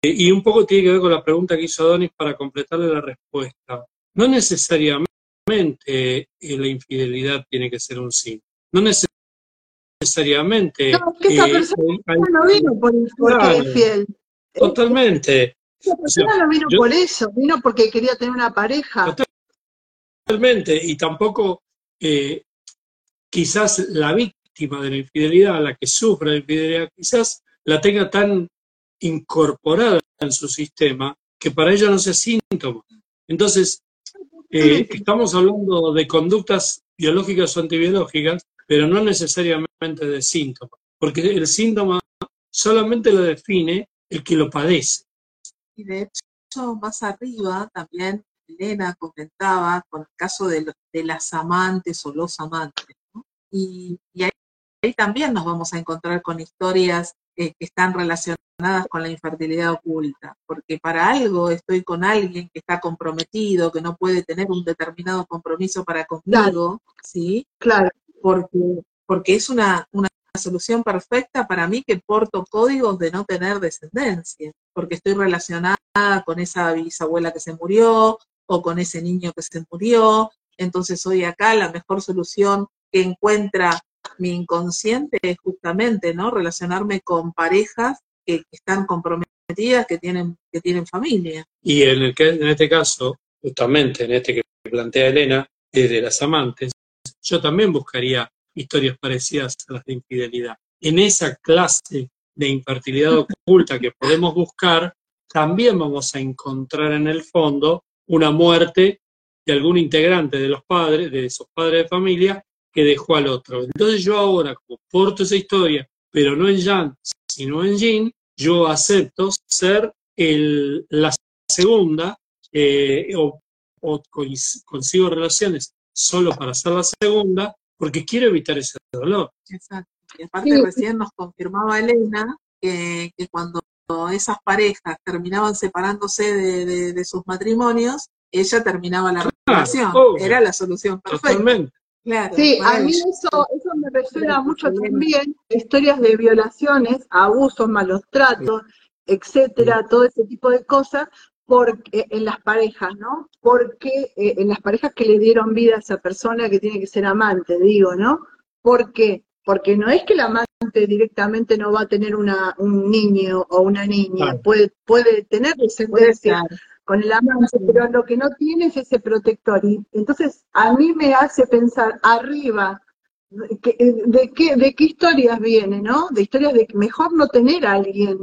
Y un poco tiene que ver con la pregunta que hizo Adonis para completarle la respuesta. No necesariamente eh, la infidelidad tiene que ser un sí. No necesariamente. No, que esa eh, persona no vino por, porque es fiel. Totalmente. Esa persona no vino por eso, vino porque quería tener una pareja. Totalmente. Y tampoco eh, quizás la víctima de la infidelidad, la que sufre la infidelidad, quizás la tenga tan incorporada en su sistema que para ella no sea síntoma. Entonces, eh, estamos hablando de conductas biológicas o antibiológicas, pero no necesariamente de síntomas, porque el síntoma solamente lo define el que lo padece. Y de hecho, más arriba también Elena comentaba con el caso de, las amantes o los amantes. Y, ahí, también nos vamos a encontrar con historias eh, que están relacionadas con la infertilidad oculta, porque para algo estoy con alguien que está comprometido, que no puede tener un determinado compromiso para conmigo, ¿sí? Claro. Porque, porque es una, una solución perfecta para mí que porto códigos de no tener descendencia, porque estoy relacionada con esa bisabuela que se murió o con ese niño que se murió. Entonces hoy acá la mejor solución que encuentra mi inconsciente es justamente, ¿no? Relacionarme con parejas que, están comprometidas, que tienen, que tienen familia. Y en, el en este caso, justamente en este que plantea Elena, de las amantes, yo también buscaría historias parecidas a las de infidelidad. En esa clase de infertilidad oculta que podemos buscar, también vamos a encontrar en el fondo una muerte de algún integrante de los padres, de esos padres de familia, que dejó al otro. Entonces yo ahora, como porto esa historia, pero no en Jan, sino en Jin, yo acepto ser el, la segunda eh, o, consigo relaciones solo para ser la segunda porque quiero evitar ese dolor. Exacto. Y aparte recién nos confirmaba Elena que, cuando esas parejas terminaban separándose de, sus matrimonios, ella terminaba la relación. Era la solución perfecta. Totalmente. Sí, a mí eso, eso me resuena mucho también, historias de violaciones, abusos, malos tratos, etcétera, todo ese tipo de cosas, porque en las parejas, ¿no? Porque eh, en las parejas que le dieron vida a esa persona que tiene que ser amante, digo, ¿no? ¿Por qué? Porque no es que el amante directamente no va a tener una, un niño o una niña, puede, puede tener descendencia con el amante, pero lo que no tiene es ese protector. Y entonces a mí me hace pensar arriba, de, de, qué, de qué historias viene, ¿no? De historias de que mejor no tener a alguien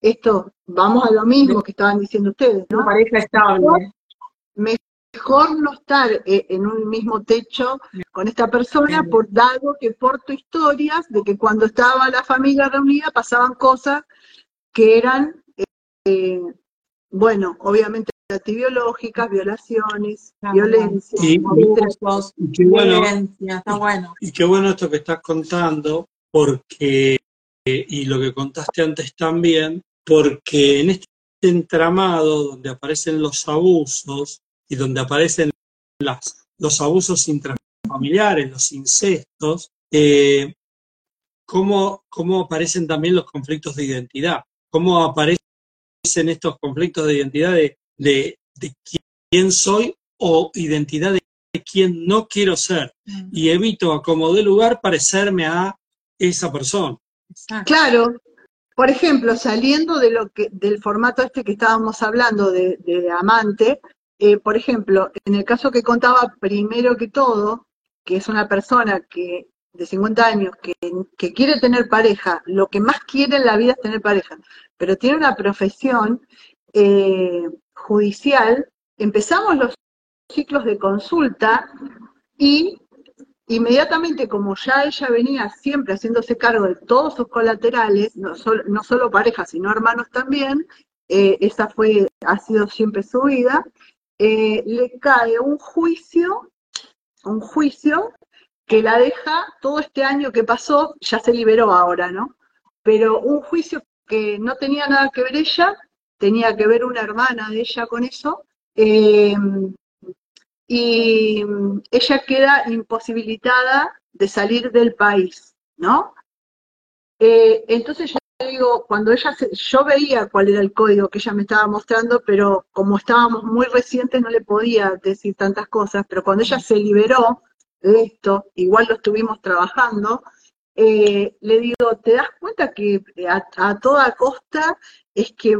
esto, vamos a lo mismo que estaban diciendo ustedes, ¿no? Pareja estable. Mejor no estar eh, en un mismo techo con esta persona, por dado que porto historias de que cuando estaba la familia reunida pasaban cosas que eran, eh, bueno, obviamente antibiológicas, violaciones, violencia, y, qué bueno, está bueno. Y qué bueno esto que estás contando, porque, y lo que contaste antes también, porque en este entramado donde aparecen los abusos y donde aparecen las, los abusos intrafamiliares, los incestos, eh, cómo, aparecen también los conflictos de identidad, cómo aparecen estos conflictos de identidad de, de, quién soy o identidad de quién no quiero ser mm. y evito a como de lugar parecerme a esa persona. Claro, por ejemplo, saliendo de lo que, del formato este que estábamos hablando de, amante, eh, por ejemplo, en el caso que contaba primero que todo, que es una persona que de 50 años que, quiere tener pareja, lo que más quiere en la vida es tener pareja, pero tiene una profesión eh, judicial, empezamos los ciclos de consulta y inmediatamente, como ya ella venía siempre haciéndose cargo de todos sus colaterales, no solo, no solo parejas, sino hermanos también, eh, esa fue, ha sido siempre su vida, eh, le cae un juicio, un juicio que la deja todo este año que pasó, ya se liberó ahora, ¿no? Pero un juicio que no tenía nada que ver ella, tenía que ver una hermana de ella con eso, eh, y ella queda imposibilitada de salir del país, ¿no? Eh, entonces yo digo, cuando ella, yo veía cuál era el código que ella me estaba mostrando, pero como estábamos muy recientes no le podía decir tantas cosas, pero cuando ella se liberó de esto, igual lo estuvimos trabajando, eh, le digo, ¿te das cuenta que a toda costa es que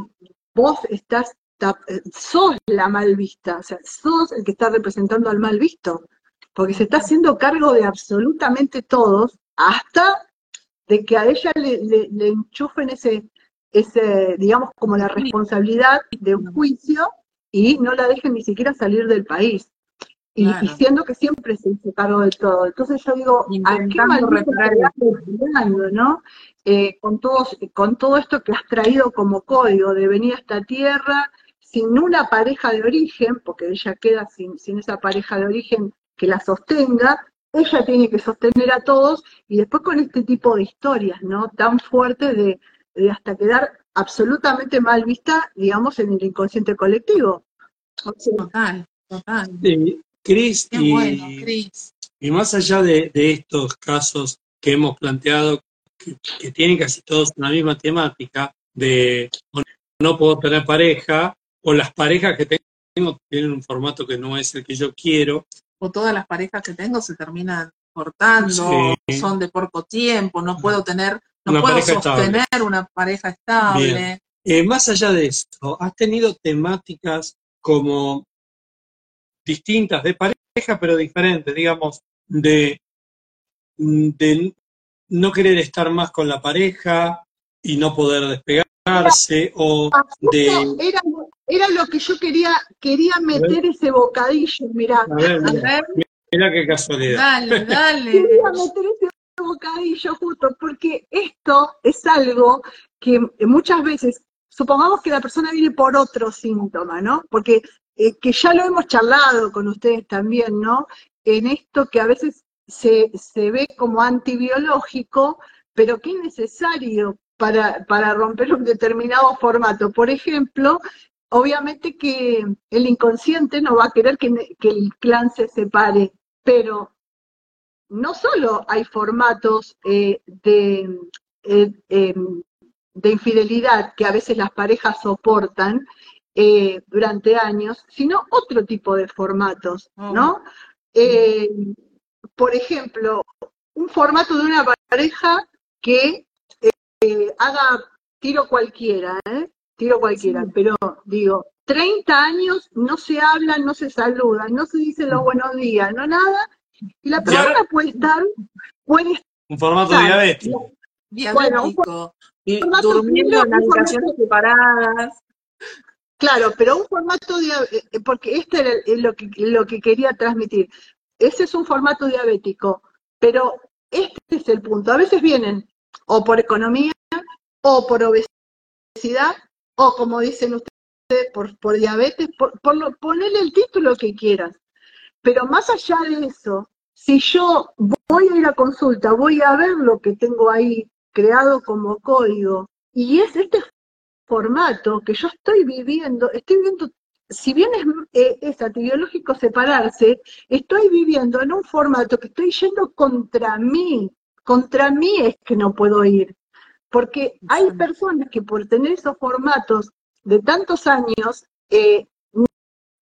vos estás eh, sos la mal vista, o sea, sos el que está representando al mal visto, porque se está haciendo cargo de absolutamente todos, hasta de que a ella le, enchufen ese, ese, digamos, como la responsabilidad de un juicio y no la dejen ni siquiera salir del país. Y, siendo que siempre se hizo cargo de todo. Entonces yo digo, ¿a qué mal ¿no? Eh, con, todos, con todo esto que has traído como código de venir a esta tierra, sin una pareja de origen, porque ella queda sin, sin esa pareja de origen que la sostenga, ella tiene que sostener a todos y después con este tipo de historias, ¿no? Tan fuertes de, hasta quedar absolutamente mal vista, digamos, en el inconsciente colectivo. total, total. Cris, y, más allá de, estos casos que hemos planteado, que, tienen casi todos la misma temática, de no puedo tener pareja, o las parejas que tengo tienen un formato que no es el que yo quiero, o todas las parejas que tengo se terminan cortando, son de poco tiempo, no puedo tener, no puedo sostener una pareja estable. Eh, más allá de eso, ¿has tenido temáticas como distintas de pareja, pero diferentes, digamos, de, de no querer estar más con la pareja y no poder despegarse, o de... Era lo que yo quería, quería meter ese bocadillo, mirá. A ver, mira, qué casualidad. Dale, dale. Quería meter ese bocadillo justo, porque esto es algo que muchas veces, supongamos que la persona viene por otro síntoma, ¿no? Porque eh, que ya lo hemos charlado con ustedes también, ¿no? En esto que a veces se, se ve como antibiológico, pero que es necesario para, para romper un determinado formato. Por ejemplo, obviamente que el inconsciente no va a querer que, el clan se separe, pero no solo hay formatos eh, de, eh, em, de infidelidad que a veces las parejas soportan eh, durante años, sino otro tipo de formatos, oh. ¿no? por ejemplo, un formato de una pareja que haga tiro cualquiera, ¿eh? tiro cualquiera, pero digo, 30 años no se hablan, no se saludan, no se dicen los buenos días, no nada, y la persona puede estar, puede Un formato diabético. Diabético. y durmiendo en habitaciones separadas. Claro, pero un formato diabético, eh, porque este es lo que, lo que quería transmitir. Ese es un formato diabético, pero este es el punto. A veces vienen o por economía o por obesidad o como dicen ustedes, por, por diabetes, por, por ponerle el título que quieras. Pero más allá de eso, si yo voy a ir a consulta, voy a ver lo que tengo ahí creado como código, y es este formato que yo estoy viviendo, estoy viviendo, si bien es, eh, es antibiológico separarse, estoy viviendo en un formato que estoy yendo contra mí, contra mí es que no puedo ir. Porque hay personas que por tener esos formatos de tantos años eh,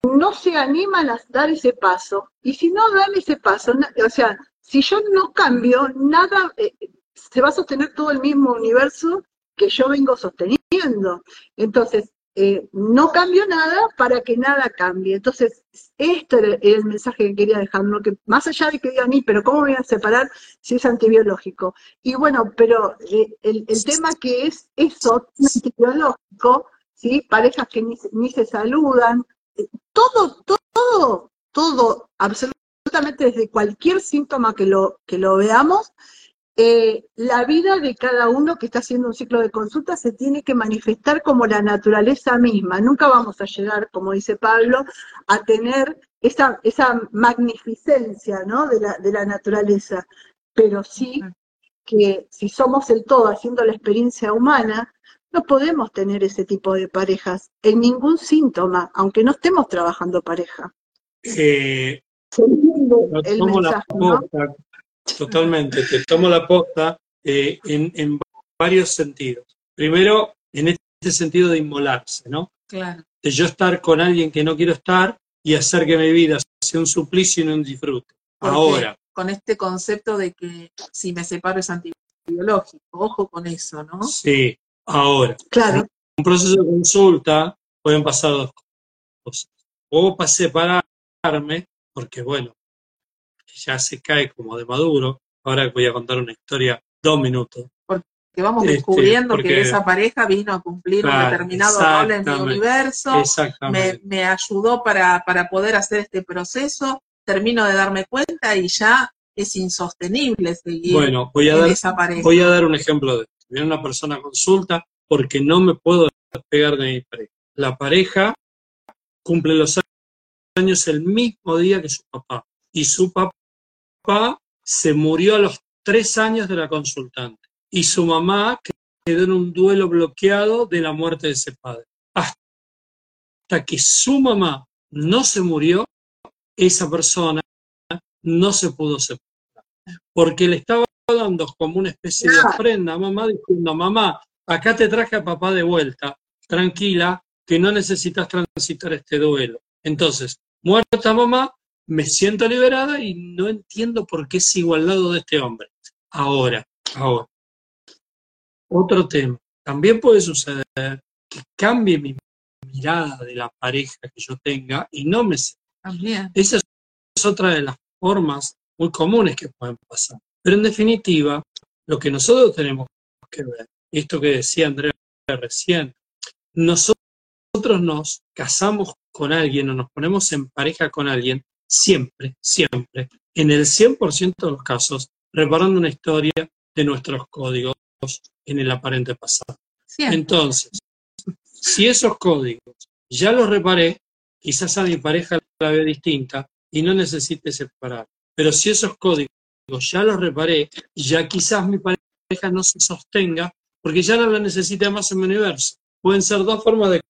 no se animan a dar ese paso. Y si no dan ese paso, o sea, si yo no cambio, nada, eh, se va a sostener todo el mismo universo que yo vengo sosteniendo. Entonces, eh, no cambio nada para que nada cambie. Entonces, esto era el mensaje que quería dejar, ¿no? que más allá de que digan, pero ¿cómo voy a separar si es antibiológico? Y bueno, pero eh, el, tema que es eso, antibiológico, ¿sí? parejas que ni, ni se saludan, eh, todo, todo, todo, absolutamente desde cualquier síntoma que lo, que lo veamos, eh, la vida de cada uno que está haciendo un ciclo de consulta se tiene que manifestar como la naturaleza misma. Nunca vamos a llegar, como dice Pablo, a tener esa, esa magnificencia ¿no? de, la, de la naturaleza, pero sí que si somos el todo haciendo la experiencia humana, no podemos tener ese tipo de parejas en ningún síntoma, aunque no estemos trabajando pareja. Eh, el mensaje, ¿no? Totalmente, te tomo la posta eh, en, varios sentidos. Primero, en este sentido de inmolarse, ¿no? Claro. De yo estar con alguien que no quiero estar y hacer que mi vida sea un suplicio y no un disfrute. Ahora. Con este concepto de que si me separo es antibiológico, ojo con eso, ¿no? Sí, ahora. Claro. En un proceso de consulta pueden pasar dos cosas. O para separarme, porque bueno, ya se cae como de maduro. Ahora voy a contar una historia, dos minutos. Porque vamos este, descubriendo que esa pareja vino a cumplir un determinado rol en mi universo, me, me, ayudó para, para poder hacer este proceso, termino de darme cuenta y ya es insostenible seguir bueno, voy a dar, esa pareja. Voy a dar un ejemplo de esto. Viene una persona a consulta porque no me puedo despegar de mi pareja. La pareja cumple los años el mismo día que su papá. Y su papá se murió a los tres años de la consultante. Y su mamá quedó en un duelo bloqueado de la muerte de ese padre. Hasta que su mamá no se murió, esa persona no se pudo separar. Porque le estaba dando como una especie de ofrenda a mamá diciendo, mamá, acá te traje a papá de vuelta, tranquila, que no necesitas transitar este duelo. Entonces, muerta mamá, me siento liberada y no entiendo por qué sigo al lado de este hombre. Ahora, ahora. Otro tema. También puede suceder que cambie mi mirada de la pareja que yo tenga y no me También. Esa es otra de las formas muy comunes que pueden pasar. Pero en definitiva, lo que nosotros tenemos que ver, esto que decía Andrea recién, nosotros nos casamos con alguien o nos ponemos en pareja con alguien, siempre, siempre, en el 100% de los casos, reparando una historia de nuestros códigos en el aparente pasado. Entonces, si esos códigos ya los reparé, quizás a mi pareja la vea distinta y no necesite separar. Pero si esos códigos ya los reparé, ya quizás mi pareja no se sostenga porque ya no la necesita más en mi universo. Pueden ser dos formas de,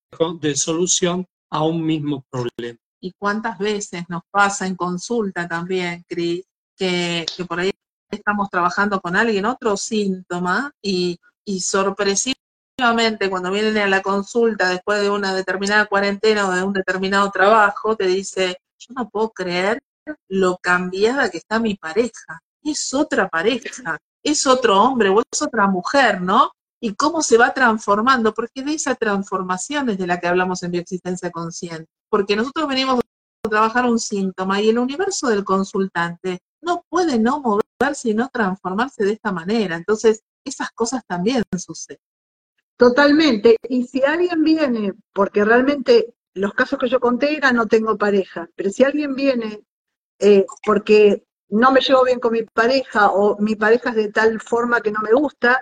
de solución a un mismo problema. ¿Y cuántas veces nos pasa en consulta también, Cris, que, por ahí estamos trabajando con alguien otro síntoma y, y sorpresivamente cuando vienen a la consulta después de una determinada cuarentena o de un determinado trabajo, te dice, yo no puedo creer lo cambiada que está mi pareja. Es otra pareja, es otro hombre o es otra mujer, ¿no? Y cómo se va transformando, porque de esa transformación es de la que hablamos en bioexistencia consciente. Porque nosotros venimos a trabajar un síntoma y el universo del consultante no puede no moverse y no transformarse de esta manera. Entonces, esas cosas también suceden. Totalmente. Y si alguien viene, porque realmente los casos que yo conté eran no tengo pareja, pero si alguien viene eh, porque no me llevo bien con mi pareja o mi pareja es de tal forma que no me gusta,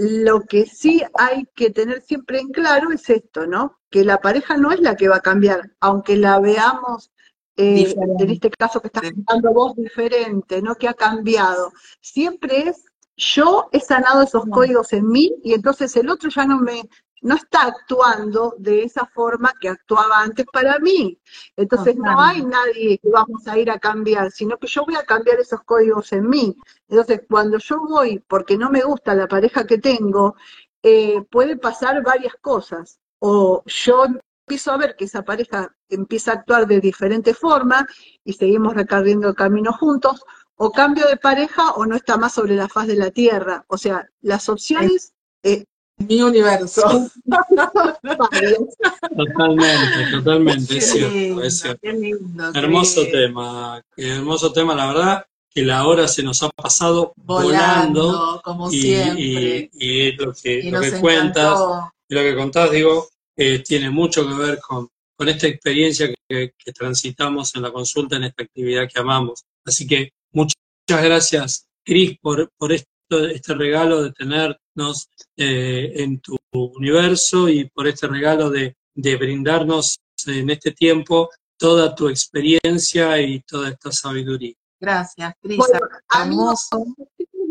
lo que sí hay que tener siempre en claro es esto, ¿no? Que la pareja no es la que va a cambiar, aunque la veamos eh, en este caso que estás contando vos diferente, ¿no? Que ha cambiado. Siempre es yo he sanado esos códigos en mí y entonces el otro ya no me no está actuando de esa forma que actuaba antes para mí. Entonces no hay nadie que vamos a ir a cambiar, sino que yo voy a cambiar esos códigos en mí. Entonces cuando yo voy porque no me gusta la pareja que tengo, eh, puede pasar varias cosas. O yo empiezo a ver que esa pareja empieza a actuar de diferente forma y seguimos recorriendo el camino juntos, o cambio de pareja o no está más sobre la faz de la tierra. O sea, las opciones... Eh, mi universo. totalmente, totalmente, es cierto, es cierto. hermoso tema, hermoso tema, la verdad que la hora se nos ha pasado volando, como y, siempre. Y, lo que, lo que cuentas, y lo que contás, digo, eh, tiene mucho que ver con, con esta experiencia que, que, transitamos en la consulta, en esta actividad que amamos. Así que muchas gracias, Cris, por, por esto, este regalo de tenernos eh, en tu universo y por este regalo de, de brindarnos en este tiempo toda tu experiencia y toda esta sabiduría. Gracias, Cris. hermoso.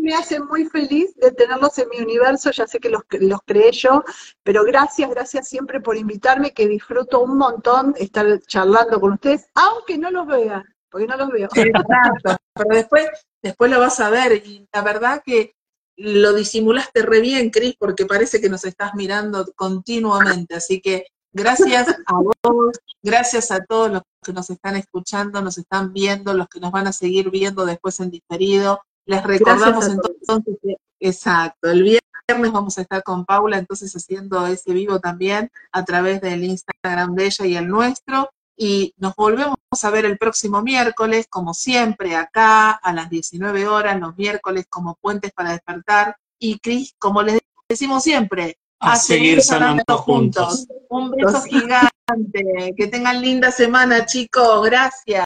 me hace muy feliz de tenerlos en mi universo, ya sé que los, los creé yo, pero gracias, gracias siempre por invitarme, que disfruto un montón estar charlando con ustedes, aunque no los vea, porque no los veo. pero después, después lo vas a ver, y la verdad que lo disimulaste re bien, Cris, porque parece que nos estás mirando continuamente, así que gracias a vos, gracias a todos los que nos están escuchando, nos están viendo, los que nos van a seguir viendo después en diferido. Les recordamos entonces que, exacto, el viernes vamos a estar con Paula entonces haciendo ese vivo también a través del Instagram de ella y el nuestro. Y nos volvemos a ver el próximo miércoles, como siempre, acá a las 19 horas, los miércoles como puentes para despertar. Y Cris, como les decimos siempre, a, seguir sanando juntos. Un beso gigante. Que tengan linda semana, chicos. Gracias.